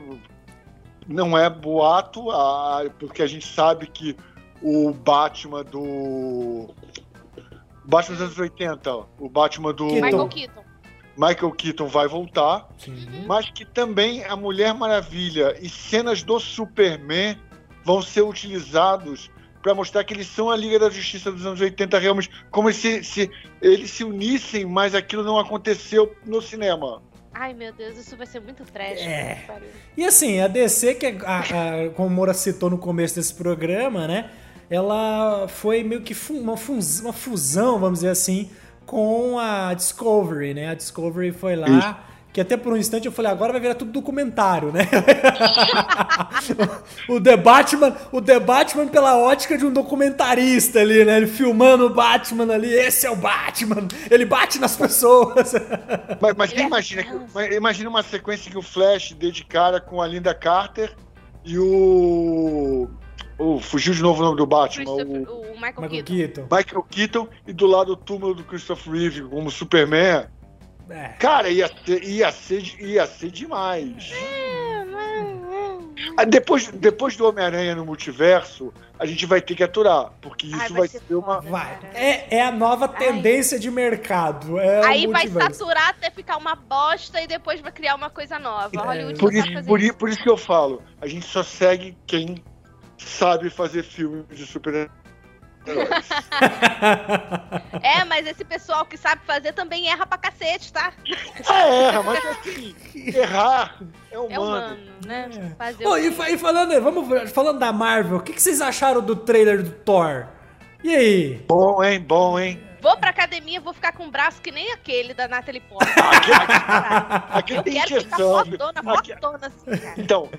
não é boato, porque a gente sabe que o Batman do. Batman dos anos 80, o Batman do. Michael Keaton. Michael Keaton vai voltar, Sim. mas que também a Mulher Maravilha e cenas do Superman vão ser utilizados para mostrar que eles são a Liga da Justiça dos anos 80 realmente, como se, se eles se unissem, mas aquilo não aconteceu no cinema. Ai, meu Deus, isso vai ser muito trash. É. E assim, a DC, que é a, a, como o Moura citou no começo desse programa, né? Ela foi meio que uma, fusão, uma fusão, vamos dizer assim, com a Discovery, né? A Discovery foi lá. Que até por um instante eu falei, agora vai virar tudo documentário, né? o The Batman, o The Batman pela ótica de um documentarista ali, né? Ele filmando o Batman ali, esse é o Batman, ele bate nas pessoas. mas, mas imagina, imagina uma sequência que o Flash dê de cara com a Linda Carter e o Oh, fugiu de novo o nome do Batman. O, o, Michael, Michael Keaton. Keaton. Michael Keaton e do lado o túmulo do Christopher Reeve como Superman. É. Cara, ia, ia, ser, ia ser demais. Ah, depois, depois do Homem-Aranha no multiverso, a gente vai ter que aturar, porque isso Ai, vai, vai, ser, uma. Vai. É, é a nova tendência Ai. de mercado. É Aí vai saturar até ficar uma bosta e depois vai criar uma coisa nova. É. Hollywood por, isso, por, isso. por isso que eu falo, a gente só segue quem sabe fazer filme de super é, mas esse pessoal que sabe fazer também erra pra cacete, tá? Ah, erra, mas assim, errar é humano. É humano, né? É. Fazer oh, e, e, falando, vamos, falando da Marvel, o que, que vocês acharam do trailer do Thor? E aí? Bom, hein? Bom, hein? Vou pra academia, vou ficar com um braço que nem aquele da Natalie Portman. aquele, aquele Eu quero ficar fotona, fotona assim, cara. Então,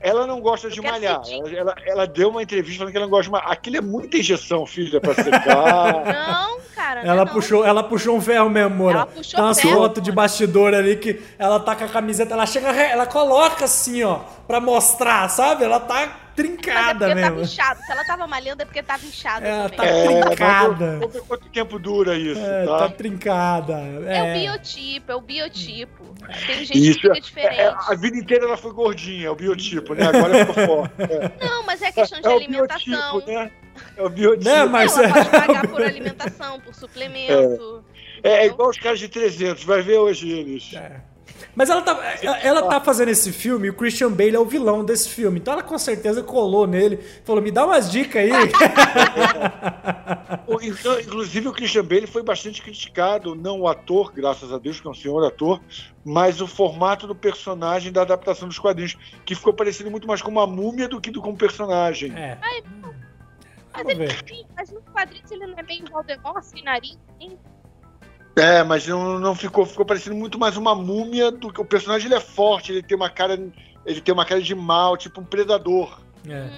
ela não gosta de malhar. Ela, ela, ela, deu uma entrevista falando que ela não gosta de malhar. Aquilo é muita injeção, filha, pra secar. Não, cara. Ela, não. Puxou, ela puxou um ferro mesmo, Moura. Ela puxou Tem umas fotos de bastidor ali que ela tá com a camiseta, ela chega, ela coloca assim, ó, pra mostrar, sabe? Ela tá trincada Mas é mesmo. Tava inchado. Se ela tava malhando é porque tava inchada. É, tá é, trincada. Vamos ver quanto tempo dura isso, é, tá? Tá trincada. É. é. o biotipo, é o biotipo. Tem gente isso, que fica diferente. É, a vida inteira ela foi gordinha, é o biotipo, né? Agora ficou forte. É. Não, mas é questão de alimentação. O biotipo, né? É o biotipo. Não, mas... Ela pode pagar por alimentação, por suplemento. É, é igual os caras de 300, vai ver hoje eles. É. Mas ela tá, ela tá fazendo esse filme e o Christian Bale é o vilão desse filme. Então ela com certeza colou nele. Falou, me dá umas dicas aí. Inclusive o Christian Bale foi bastante criticado, não o ator, graças a Deus, que é um senhor ator, mas o formato do personagem da adaptação dos quadrinhos, que ficou parecendo muito mais com uma múmia do que com um personagem. É. mas, ele, mas no quadrinho ele não é bem Voldemort, assim, nariz, assim. É, mas não, não ficou, ficou parecendo muito mais uma múmia do que o personagem ele é forte, ele tem uma cara, ele tem uma cara de mal, tipo um predador. É.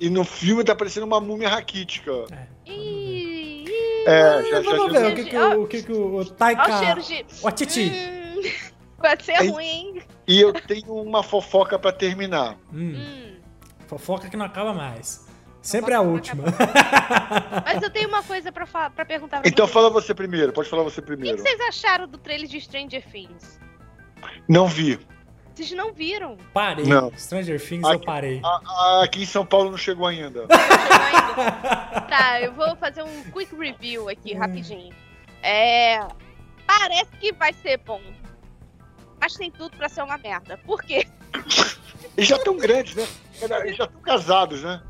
E no filme tá parecendo uma múmia raquítica. É. E... É, já, já, já, o que, que, o, o que, que o Taika... Olha o cheiro de... O Titi. Hum, pode ser ruim, hein? E eu tenho uma fofoca pra terminar. Hum. Hum. Fofoca que não acaba mais. Sempre a última. Mas eu tenho uma coisa pra, pra perguntar pra Então fala você primeiro, pode falar você primeiro. O que vocês acharam do trailer de Stranger Things? Não vi. Vocês não viram? Parei. Não. Stranger Things aqui, eu parei. A, a, aqui em São Paulo não chegou ainda. Não chegou ainda? tá, eu vou fazer um quick review aqui, hum. rapidinho. É. Parece que vai ser bom. Mas tem tudo pra ser uma merda. Por quê? Eles já estão grandes, né? Eles já estão casados, né?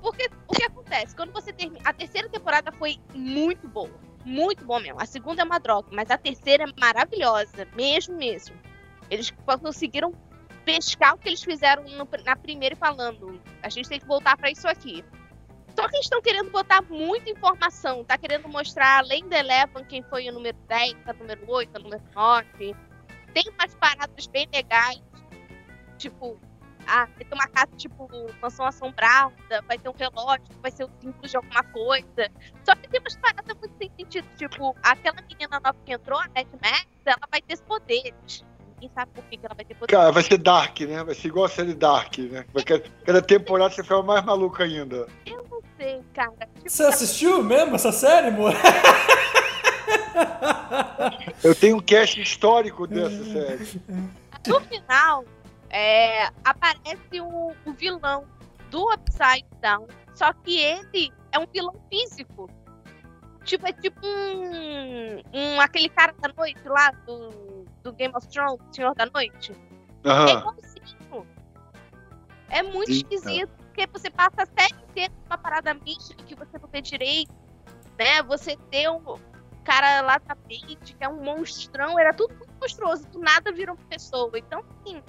Porque o que acontece? Quando você termina. A terceira temporada foi muito boa. muito bom mesmo. A segunda é uma droga, mas a terceira é maravilhosa, mesmo mesmo. Eles conseguiram pescar o que eles fizeram no, na primeira falando. A gente tem que voltar para isso aqui. Só que eles estão querendo botar muita informação. Tá querendo mostrar, além do Eleven, quem foi o número 10, o número 8, o número 9. Tem umas paradas bem legais. Tipo, ah, vai ter uma casa, tipo, mansão assombrada, vai ter um relógio, vai ser o símbolo de alguma coisa. Só que tem umas paradas muito sem sentido. Tipo, aquela menina nova que entrou, a Ned Max, ela vai ter poderes. Ninguém sabe por que, ela vai ter poderes. Cara, vai ser Dark, né? Vai ser igual a série Dark, né? Cada, cada temporada você fica mais maluco ainda. Eu não sei, cara. Tipo, você assistiu mesmo essa série, amor? Eu tenho um cast histórico dessa série. No final, é, aparece o, o, vilão do Upside Down, só que ele é um vilão físico. Tipo, é tipo um, um aquele cara da noite lá do, do Game of Thrones, Senhor da Noite. Uhum. É igualzinho. É muito Eita. esquisito, porque você passa a série inteira uma parada mística que você não vê direito, né? Você tem um cara lá da mente, que é um monstrão, era tudo muito monstruoso, do nada virou uma pessoa. Então, assim,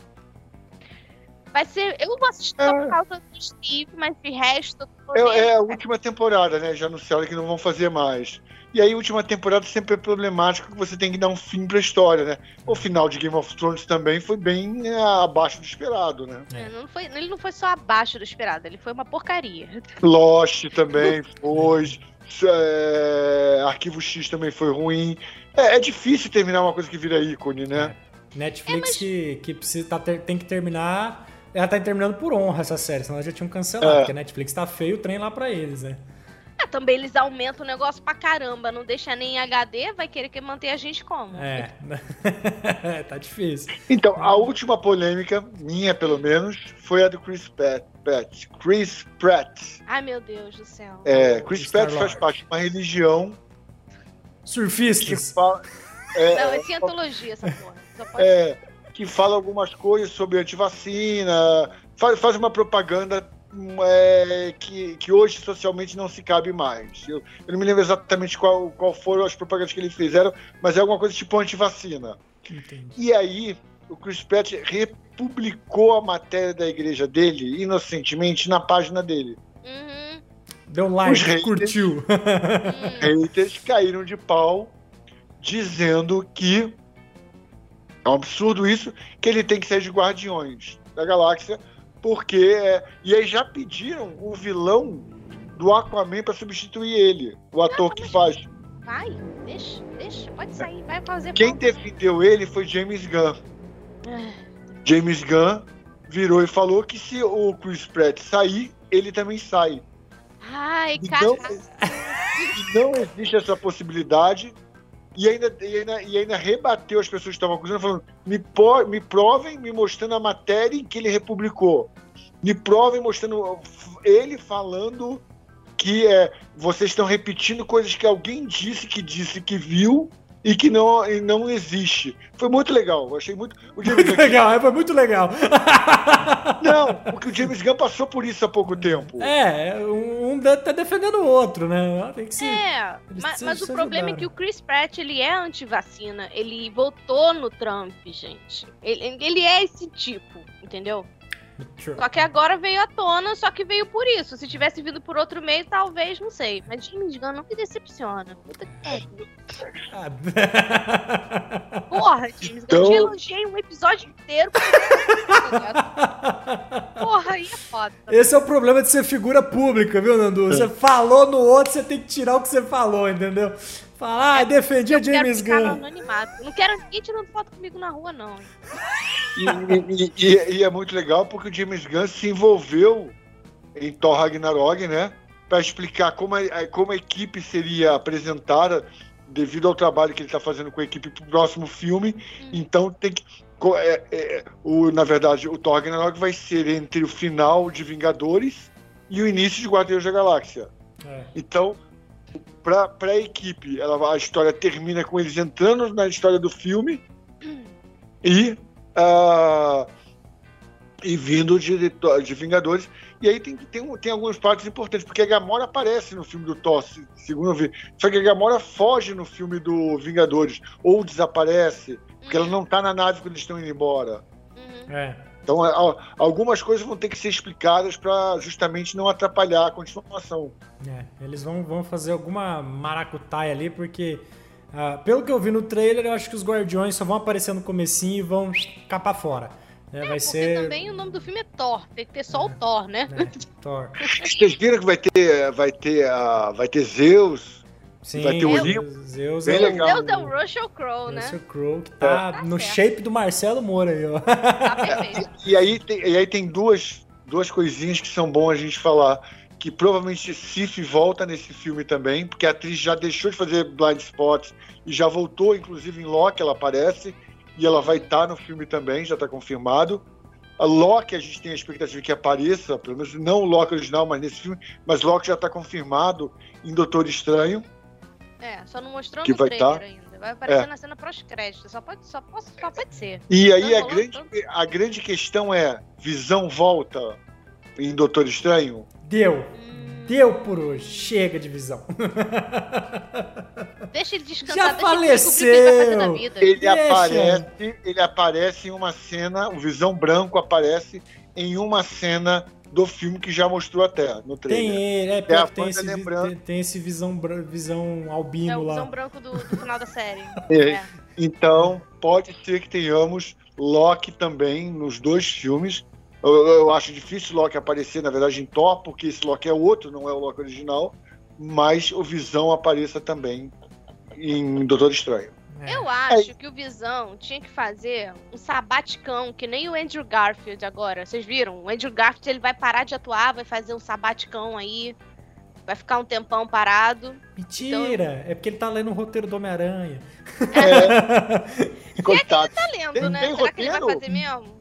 Vai ser. Eu vou assistir é. por causa do Steve, mas de resto. É, é, a última temporada, né? Já anunciaram que não vão fazer mais. E aí, a última temporada sempre é problemático que você tem que dar um fim pra história, né? O final de Game of Thrones também foi bem é, abaixo do esperado, né? É. Não foi, ele não foi só abaixo do esperado, ele foi uma porcaria. Lost também foi. É, Arquivo X também foi ruim. É, é, difícil terminar uma coisa que vira ícone, né? É. Netflix mas... que, que precisa, tá, tem que terminar ela tá terminando por honra essa série, senão elas já tinham cancelado, é. porque a Netflix tá feio o trem lá pra eles, né? É, também eles aumentam o negócio pra caramba, não deixa nem em HD, vai querer que manter a gente como? É, tá difícil. Então, a última polêmica, minha pelo menos, foi a do Chris Pratt. Chris Pratt. Ai, meu Deus do céu. É, Chris Pratt faz parte de uma religião... Surfistas. Fala, é, não, é cientologia essa porra. É, que fala algumas coisas sobre antivacina, faz, faz uma propaganda é, que, que hoje socialmente não se cabe mais. Eu, eu, não me lembro exatamente qual, qual foram as propagandas que ele fizeram, mas é alguma coisa tipo antivacina. Entendi. E aí, o Chris Pratt republicou a matéria da igreja dele, inocentemente, na página dele. Uhum. Deu um like, haters, curtiu. haters caíram de pau dizendo que é um absurdo isso, que ele tem que ser de Guardiões da Galáxia, porque. É, e aí já pediram o vilão do Aquaman para substituir ele, o ator que faz. Vai, deixa, deixa, pode sair, vai fazer. Quem defendeu ele foi James Gunn. Ah. James Gunn virou e falou que se o Chris Pratt sair, ele também sai. Ai, então, não existe essa possibilidade e ainda, e ainda, e ainda rebateu as pessoas que estavam acusando, falando: me, po, me provem, me mostrando a matéria em que ele republicou. Me provem mostrando ele falando que é, vocês estão repetindo coisas que alguém disse que disse que viu e que não, e não existe. Foi muito legal. Eu achei muito. O James muito Gunn legal, foi muito legal. Não, porque o James Gunn passou por isso há pouco tempo. É, um tá defendendo o outro, né? Tem que ser. É, mas, mas o problema é que o Chris Pratt ele é anti-vacina. Ele votou no Trump, gente. Ele, ele é esse tipo, entendeu? Sure. Só que agora veio à tona, só que veio por isso. Se tivesse vindo por outro meio, talvez, não sei. Mas James Gunn não me decepciona. Puta que pariu. Ah. Porra, James Gunn, eu te então- elogiei um episódio inteiro. Porra, aí é foda. Esse é o problema de ser figura pública, viu, Nandu? Você falou no outro, você tem que tirar o que você falou, entendeu? Falar, ah, defendi a James Gunn. Não quero ninguém tirando foto comigo na rua, não. E, e, e, e, é muito legal porque o James Gunn se envolveu em Thor Ragnarok, né? Para explicar como a, como a equipe seria apresentada devido ao trabalho que ele está fazendo com a equipe para o próximo filme. Hum. Então tem que. É, é, o, na verdade, o Thor Ragnarok vai ser entre o final de Vingadores e o início de Guardiões da Galáxia. É. Então, para a equipe, ela, a história termina com eles entrando na história do filme e uh, e vindo de, de Vingadores. E aí tem, tem, tem algumas partes importantes, porque a Gamora aparece no filme do Thor, segundo eu vi. Só que a Gamora foge no filme do Vingadores, ou desaparece, porque uhum. ela não tá na nave quando eles estão indo embora. Uhum. É. Então, algumas coisas vão ter que ser explicadas para justamente não atrapalhar a continuação. É, eles vão, vão fazer alguma maracutaia ali, porque uh, pelo que eu vi no trailer, eu acho que os Guardiões só vão aparecer no comecinho e vão capar fora. É, é, vai ser. também o nome do filme é Thor, tem que ter só é, o Thor, né? É, Thor. Vocês viram que vai ter, vai ter, uh, vai ter Zeus? Sim, vai ter o Zeus, Zeus, Bem é legal. Zeus é o Russell Crowe, né? Russell Crowe, que tá, tá no certo. shape do Marcelo Moura aí, ó. Tá perfeito. e, aí tem, e aí tem duas, duas coisinhas que são bom a gente falar. Que provavelmente Sif volta nesse filme também, porque a atriz já deixou de fazer blind spots e já voltou, inclusive em Loki ela aparece e ela vai estar tá no filme também, já está confirmado. A Loki, a gente tem a expectativa que apareça, pelo menos não o Loki original, mas nesse filme, mas Loki já está confirmado em Doutor Estranho. É, só não mostrou que no vai trailer tá. ainda. Vai aparecer é. na cena pós-crédito, só pode, só, pode, só pode ser. E aí a grande, a grande questão é, Visão volta em Doutor Estranho? Deu. Hum. Deu por hoje. Chega de visão. Deixa ele descansar. Já faleceu. Ele, ele aparece, ele aparece em uma cena, o Visão Branco aparece em uma cena do filme que já mostrou até no trailer. Tem ele, é, é tem, esse, tem, tem, esse visão, visão albino é, o lá. visão branco do, do final da série. É. É. Então, pode ser que tenhamos Loki também nos dois filmes. Eu, eu, acho difícil Loki aparecer, na verdade, em Thor, porque esse Loki é outro, não é o Loki original. Mas o Visão apareça também em Doutor Estranho. É. Eu acho é. que o Visão tinha que fazer um sabaticão, que nem o Andrew Garfield agora. Vocês viram? O Andrew Garfield ele vai parar de atuar, vai fazer um sabaticão aí. Vai ficar um tempão parado. Mentira! Então... É porque ele tá lendo o roteiro do Homem-Aranha. É. Coitado. É que ele tá lendo, tem, né? Tem Será roteiro? que ele vai fazer mesmo?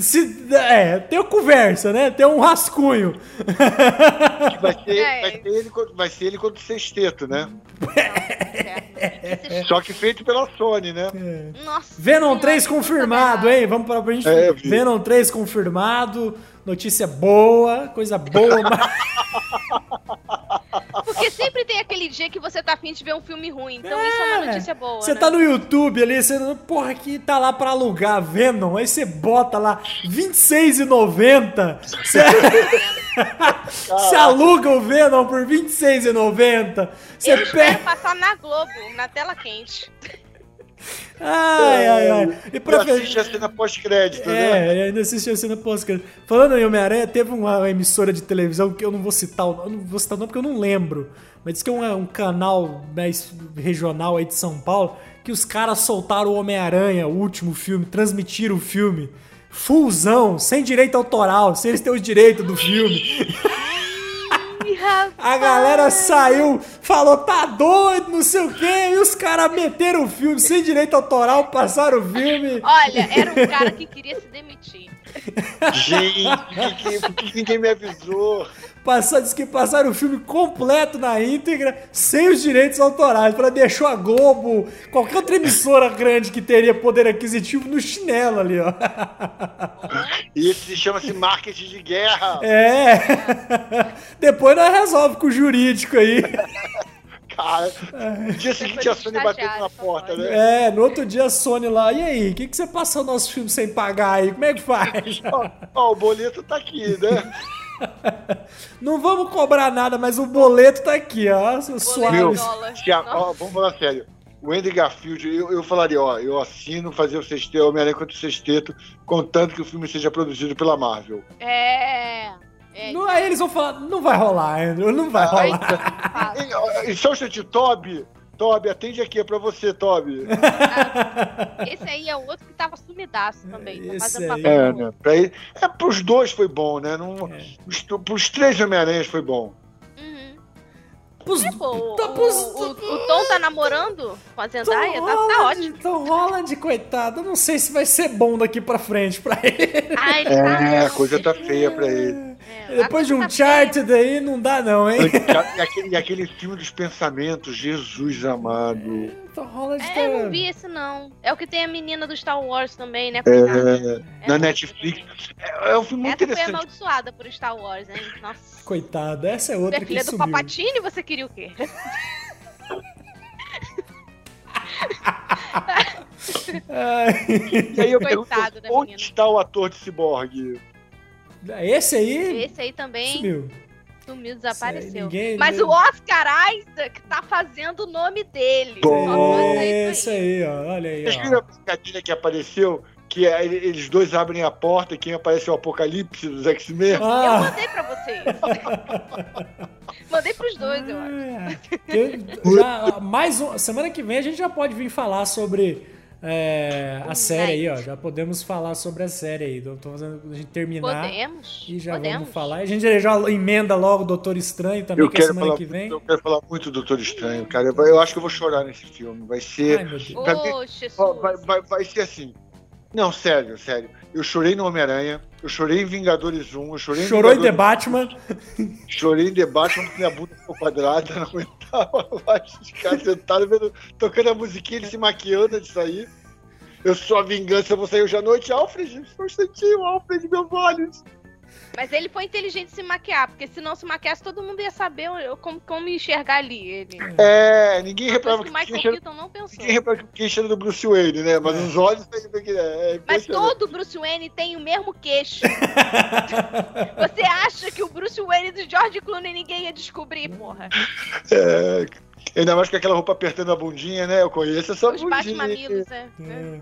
Se, é, tem uma conversa, né? Tem um rascunho. Vai ser, é. vai ser, ele, vai ser ele contra o sexteto, né? É. Só que feito pela Sony, né? É. Nossa. Venom 3 confirmado, hein? Vamos pra, pra gente. É, Venom 3 confirmado. Notícia boa, coisa boa. Porque sempre tem aquele dia que você tá afim de ver um filme ruim. Então é, isso é uma notícia boa. Você né? tá no YouTube ali, você. Porra, que tá lá pra alugar Venom. Aí você bota lá R$26,90. Você... você aluga o Venom por R$26,90. Você Eles pega... passar na Globo, na tela quente. Ai, ai, ai. E pra assiste a cena pós-crédito, é, né? É, ainda assiste a cena pós-crédito. Falando em Homem-Aranha, teve uma emissora de televisão que eu não vou citar, eu não vou citar o nome porque eu não lembro. Mas diz que é um, um canal mais regional aí de São Paulo que os caras soltaram o Homem-Aranha, o último filme, transmitiram o filme. Fullzão, sem direito autoral, sem eles terem os direitos do filme. A galera saiu, falou, tá doido, não sei o quê, e os caras meteram o filme sem direito autoral, passaram o filme. Olha, era um cara que queria se demitir. Gente, por que ninguém me avisou? Passar, diz que passaram o filme completo na íntegra, sem os direitos autorais, para deixar a Globo, qualquer outra emissora grande que teria poder aquisitivo no chinelo ali, ó. Isso chama-se marketing de guerra. É. Depois nós resolve com o jurídico aí. Cara, no dia seguinte a Sony bateu na porta, né? É, no outro dia a Sony lá, e aí, o que, que você passou o nosso filme sem pagar aí? Como é que faz? Ó, ó, o boleto tá aqui, né? Não vamos cobrar nada, mas o boleto tá aqui, ó. Suaves. Ó, vamos falar sério. O Andy Garfield, eu, eu falaria, ó, eu assino fazer o sexteto, Homem-Aranha contra o sexteto, contanto que o filme seja produzido pela Marvel. É. É, não, aí eles vão falar, não vai rolar, Andrew, não vai rolar. E, só o Toby, Toby, atende aqui, é pra você, Toby. Ah, esse aí é o outro que tava sumidaço também. Tá esse tá é, né? Pra ele, é, pros dois foi bom, né? Não, é. Os, pros três Homem-Aranhas foi bom. Uhum. Pros, é, pô, tá, pros, o, o, o, Tom tá namorando com a Zendaya, tá, tá, ótimo. Tom Holland, coitado, eu não sei se vai ser bom daqui pra frente pra ele. Ai, é, tá a coisa tá feia pra ele. É, Depois de um chart daí, não dá não, hein? E aquele, e aquele filme dos pensamentos, Jesus amado. É, é, eu não vi esse não. É o que tem a menina do Star Wars também, né? É, na Netflix. É, é um filme muito essa interessante. foi amaldiçoada por Star Wars, hein? Nossa. Coitada, essa é outra é filha do Papatini, você queria o quê? e aí eu Coitado pergunto, onde menina. está o ator de Cyborg? Esse aí? Esse aí também. Sumiu. Sumiu, desapareceu. Ninguém, Mas o Oscar Isaac tá fazendo o nome dele. Esse aí, ó. Olha aí. Vocês viram a brincadeira que apareceu? Que é, eles dois abrem a porta e quem aparece é o Apocalipse dos X-Men. Ah. Eu mandei pra vocês. mandei pros dois, eu acho. já, mais um, semana que vem a gente já pode vir falar sobre é, a série aí, ó. Já podemos falar sobre a série aí. Tô fazendo a gente terminar. Podemos. E já podemos. vamos falar. A gente já emenda logo o Doutor Estranho também, eu que é semana falar, que vem. Eu quero falar muito do Doutor Estranho, cara. Eu, eu acho que eu vou chorar nesse filme. Vai ser. Ai, meu Deus. vai, vai, vai ser assim. Não, sério, sério. Eu chorei no Homem-Aranha, eu chorei em Vingadores 1, eu chorei em Chorou Vingadores em The Batman. Chorei em The Batman porque minha bunda ficou quadrada, não aguentava mais ficar sentado vendo, tocando a musiquinha, ele se maquiando de sair. Eu sou a vingança, eu vou sair hoje à noite. Alfred, estou sentindo, Alfred, meus olhos. Mas ele foi inteligente se maquiar, porque se não se maquiasse, todo mundo ia saber como, como enxergar ali ele. É, ninguém reparava que, que Michael cheiro, não pensou. Ninguém reparava que tinha cheiro do Bruce Wayne, né? Mas é. os olhos é, é Mas todo Bruce Wayne tem o mesmo queixo. Você acha que o Bruce Wayne do George Clooney ninguém ia descobrir, porra? É, ainda mais com aquela roupa apertando a bundinha, né? Eu conheço essa Os bundinha. Os mamilos, é. é.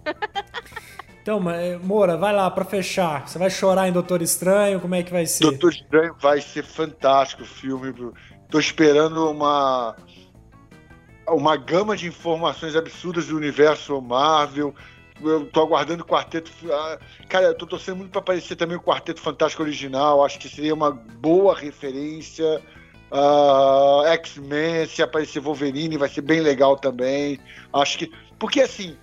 Então, eh, Moura, vai lá para fechar. Você vai chorar em Doutor Estranho? Como é que vai ser? Doutor Estranho vai ser fantástico o filme. Tô esperando uma uma gama de informações absurdas do universo Marvel. Eu tô aguardando o quarteto. Ah, cara, eu tô torcendo muito para aparecer também o Quarteto Fantástico original. Acho que seria uma boa referência. Uh, X-Men, se aparecer Wolverine, vai ser bem legal também. Acho que. Porque assim,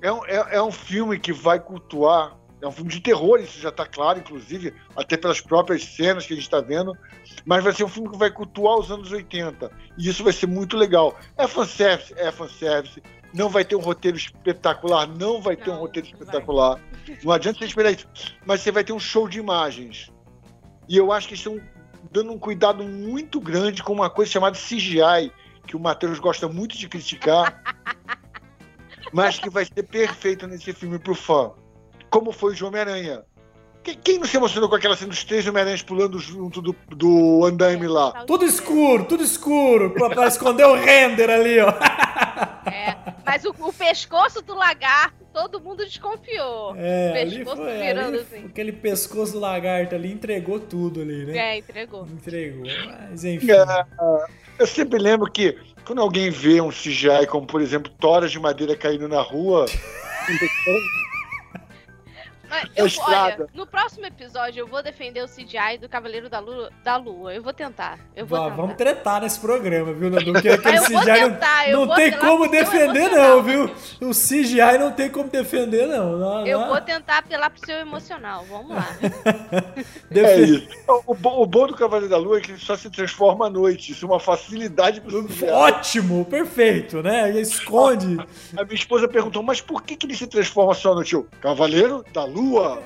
é um, é, é um filme que vai cultuar, é um filme de terror, isso já está claro, inclusive, até pelas próprias cenas que a gente está vendo, mas vai ser um filme que vai cultuar os anos 80, e isso vai ser muito legal. É fanservice? É fanservice. Não vai ter um roteiro espetacular? Não vai ter não, um roteiro espetacular. Vai. Não adianta você esperar isso. Mas você vai ter um show de imagens. E eu acho que estão dando um cuidado muito grande com uma coisa chamada CGI, que o Matheus gosta muito de criticar. mas que vai ser perfeito nesse filme pro fã. Como foi o de Homem-Aranha. Quem, não se emocionou com aquela cena dos três Homem-Aranhas pulando junto do, do andaime lá? Tudo escuro, tudo escuro, pra, pra esconder o render ali, ó. É, mas o, o, pescoço do lagarto, todo mundo desconfiou. É, o pescoço foi, virando assim. Aquele pescoço do lagarto ali entregou tudo ali, né? É, entregou. Entregou, mas enfim. É, eu sempre lembro que quando alguém vê um CGI como, por exemplo, toras de madeira caindo na rua. Eu, olha, no próximo episódio eu vou defender o CGI do Cavaleiro da Lua. Da Lua. Eu vou tentar. Eu vou tentar. Vamos tretar nesse programa, viu, Nadu? Porque aquele CGI tentar, não, não tem como defender, não, viu? O CGI não tem como defender, não. não eu não. vou tentar apelar pro seu emocional. Vamos lá. é isso. O, o, bom do Cavaleiro da Lua é que ele só se transforma à noite. Isso é uma facilidade pro CGI. Ótimo, perfeito, né? Ele esconde. A, minha esposa perguntou, mas por que, que ele se transforma só à noite? Eu, Cavaleiro da Lua? Lua.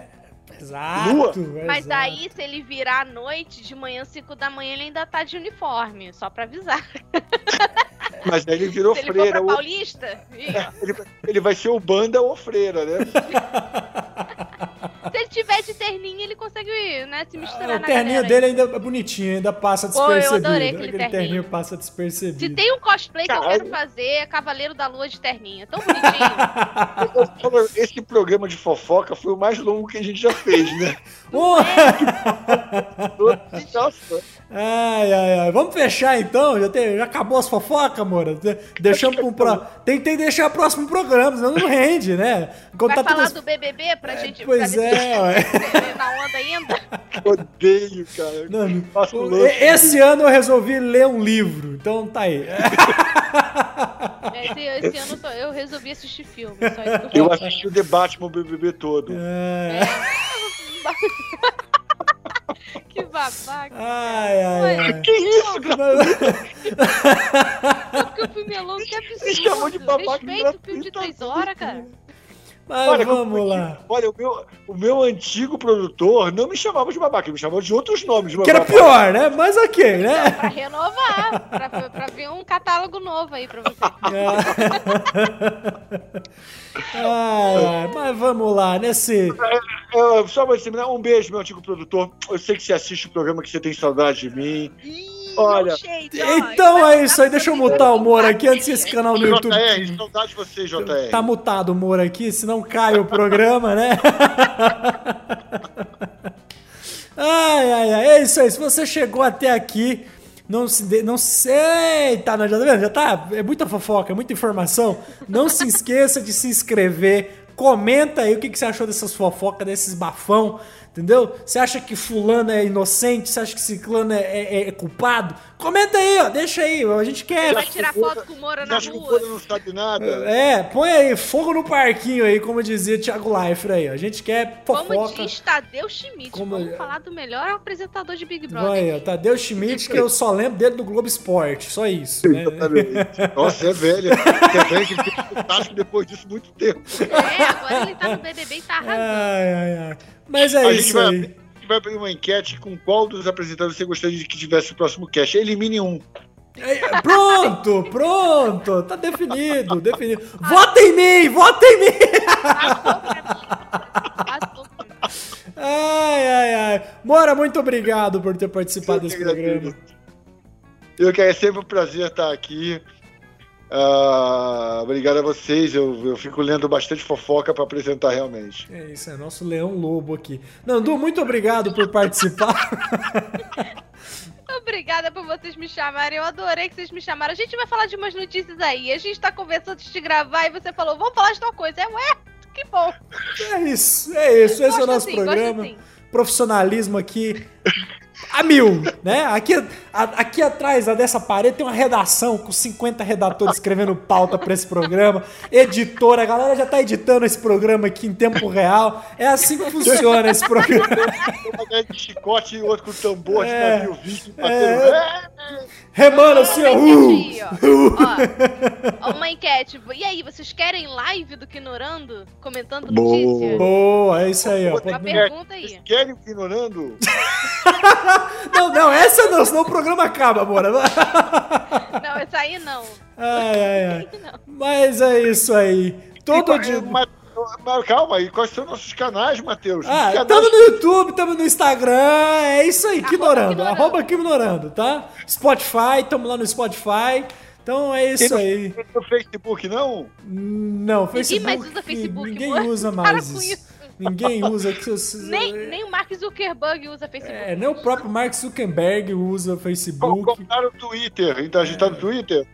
Exato. Lua. Mas aí, se ele virar à noite, de manhã, 5 da manhã, ele ainda tá de uniforme, só pra avisar. Mas aí ele virou se freira. Ele for pra Paulista? ele, ele, vai ser o banda ou freira, né? se ele tiver de terninho, ele consegue né, se misturar ah, O terninho dele ainda é bonitinho, ainda passa despercebido. Pô, eu adorei aquele, aquele terninho. terninho. passa despercebido. Se tem um cosplay Caralho. que eu quero fazer, é Cavaleiro da Lua de terninho. É tão bonitinho. Esse programa de fofoca foi o mais longo que a gente já fez, né? Nossa. Ai, ai, ai. Vamos fechar então? Já, tem, já acabou as fofocas, amor? Deixamos para um pro... tem, que deixar o próximo programa, senão não rende, né? Vai falar todas... do BBB pra é, gente Pois é, ué. na onda ainda? Odeio, cara. Não, não. Esse ano eu resolvi ler um livro, então tá aí. Esse, esse ano eu resolvi assistir filme. eu assisti o debate no BBB todo. É. é. babaca. Ai, ai, ai. Que isso, cara? Porque o filme é longo, que absurdo. Me chamou de babaca Respeita o filme de três horas, cara. Mas Olha, vamos como- lá. Olha, o meu, o meu antigo produtor não me chamava de babaca, ele me chamava de outros nomes. Que era pior, né? Mas ok, né? Pra renovar, pra, pra ver um catálogo novo aí pra você. Ai, ai, mas vamos lá, nesse. É, só pra terminar, um beijo, meu antigo produtor. Eu sei que você assiste o programa, que você tem saudade de mim. Ih, Olha, ó, Então é isso aí, deixa eu mutar o Moro aqui antes que esse canal no YouTube. JR, saudade de você, JR. Tá mutado o Moro aqui, senão cai o programa, né? Ai, ai, ai, é isso aí. Se você chegou até aqui, não se. De... Não sei. Tá, não, já tá vendo? Já tá. É muita fofoca, é muita informação. Não se esqueça de se inscrever. Comenta aí o que, que você achou dessas fofocas, desses bafão. Entendeu? Você acha que fulano é inocente? Você acha que ciclano é, é- é culpado? Comenta aí, ó. Deixa aí. A gente quer. Vai tirar foto com o Moro Você na acha que o rua. Coro não sabe nada? É, põe aí, fogo no parquinho aí, como dizia Thiago Leifert aí. ó. A gente quer Como fofoca. diz Tadeu Schmidt, Como- vamos falar do melhor apresentador de Big Brother. Vai, ó, Tadeu Schmidt, que eu só lembro dele do Globo Esporte, só isso. Né? Exatamente. Nossa, é velha. Você é velha, que fantástico depois disso muito tempo. É, agora ele tá no BBB e tá arrasando. Ai, ai, ai. Mas é A isso gente vai, aí. a gente vai abrir uma enquete com qual dos apresentadores você gostaria de que tivesse o próximo cast. Elimine um. É, Pronto, pronto, tá definido, definido. Vota em mim, vota em mim! Ai, ai, ai. Mora, muito obrigado por ter participado desse programa. Eu que é sempre um prazer estar aqui. Ah, obrigado a vocês. Eu, eu fico lendo bastante fofoca para apresentar realmente. É isso, é nosso leão lobo aqui. Nandu, muito obrigado por participar. Obrigada por vocês me chamarem. Eu adorei que vocês me chamaram. A gente vai falar de umas notícias aí. A gente tá conversando antes de gravar e você falou, vamos falar de tal coisa. É, ué, que bom. É isso, é isso. Esse é o Gosto nosso assim, gosto programa. assim. Profissionalismo aqui a mil, né? Aqui, a- aqui atrás dessa parede tem uma redação com 50 redatores escrevendo pauta pra esse programa. Editora, a galera já tá editando esse programa aqui em tempo real. É assim que funciona esse programa. Uma de chicote e outro com tambor de É. navio viking É. Remando assim, ó. Uma Uh, ó. Uma enquete. E aí, vocês querem live do Ignorando? Comentando Boa. notícias? Boa, é isso aí, ó. Uma Pode- pergunta Vocês aí. querem o ignorando? Não, não, essa não, senão o programa acaba, bora. Não, essa aí não. Ai, ai, ai. Não. Mas é isso aí. Todo dia. mas- mas calma, e quais são nossos canais, Matheus? Ah, canais- no YouTube, estamos no Instagram, é isso aí, ignorando, arroba ignorando, tá? Spotify, estamos lá no Spotify, então é isso Tem aí. Tem no Facebook, não? Não, Facebook. mais usa Facebook, Ninguém amor. usa Para mais com isso. Ninguém usa. Nem, nem o Mark Zuckerberg usa Facebook. É, nem o próprio Mark Zuckerberg usa Facebook. Compraram o Twitter, então a gente tá no Twitter?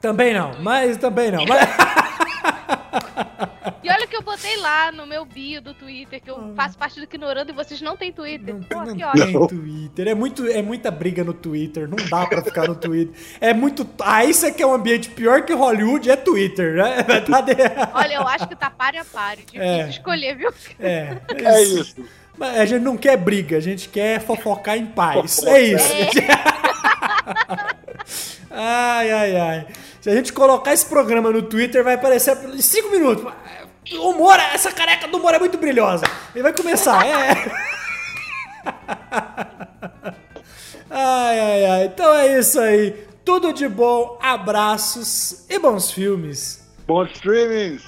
Também não, mas também não. Mas... E olha que eu botei lá no meu bio do Twitter, que eu faço parte do Ignorando e vocês não têm Twitter. Não, Pô, não que tem Twitter. É, muito, é muita briga no Twitter. Não dá pra ficar no Twitter. É muito. Aí você quer um ambiente pior que Hollywood, é Twitter, né? Tá de- Olha, eu acho que tá páreo a páreo. Difícil É. escolher, viu? É, É isso. Mas a gente não quer briga, a gente quer fofocar em paz. Fofoca. É isso. ai, ai, ai. Se a gente colocar esse programa no Twitter, vai aparecer em 5 minutos. O humor, essa careca do humor é muito brilhosa. Ele vai começar, é. Ai, ai, ai. Então é isso aí. Tudo de bom, abraços e bons filmes. Bons streamings.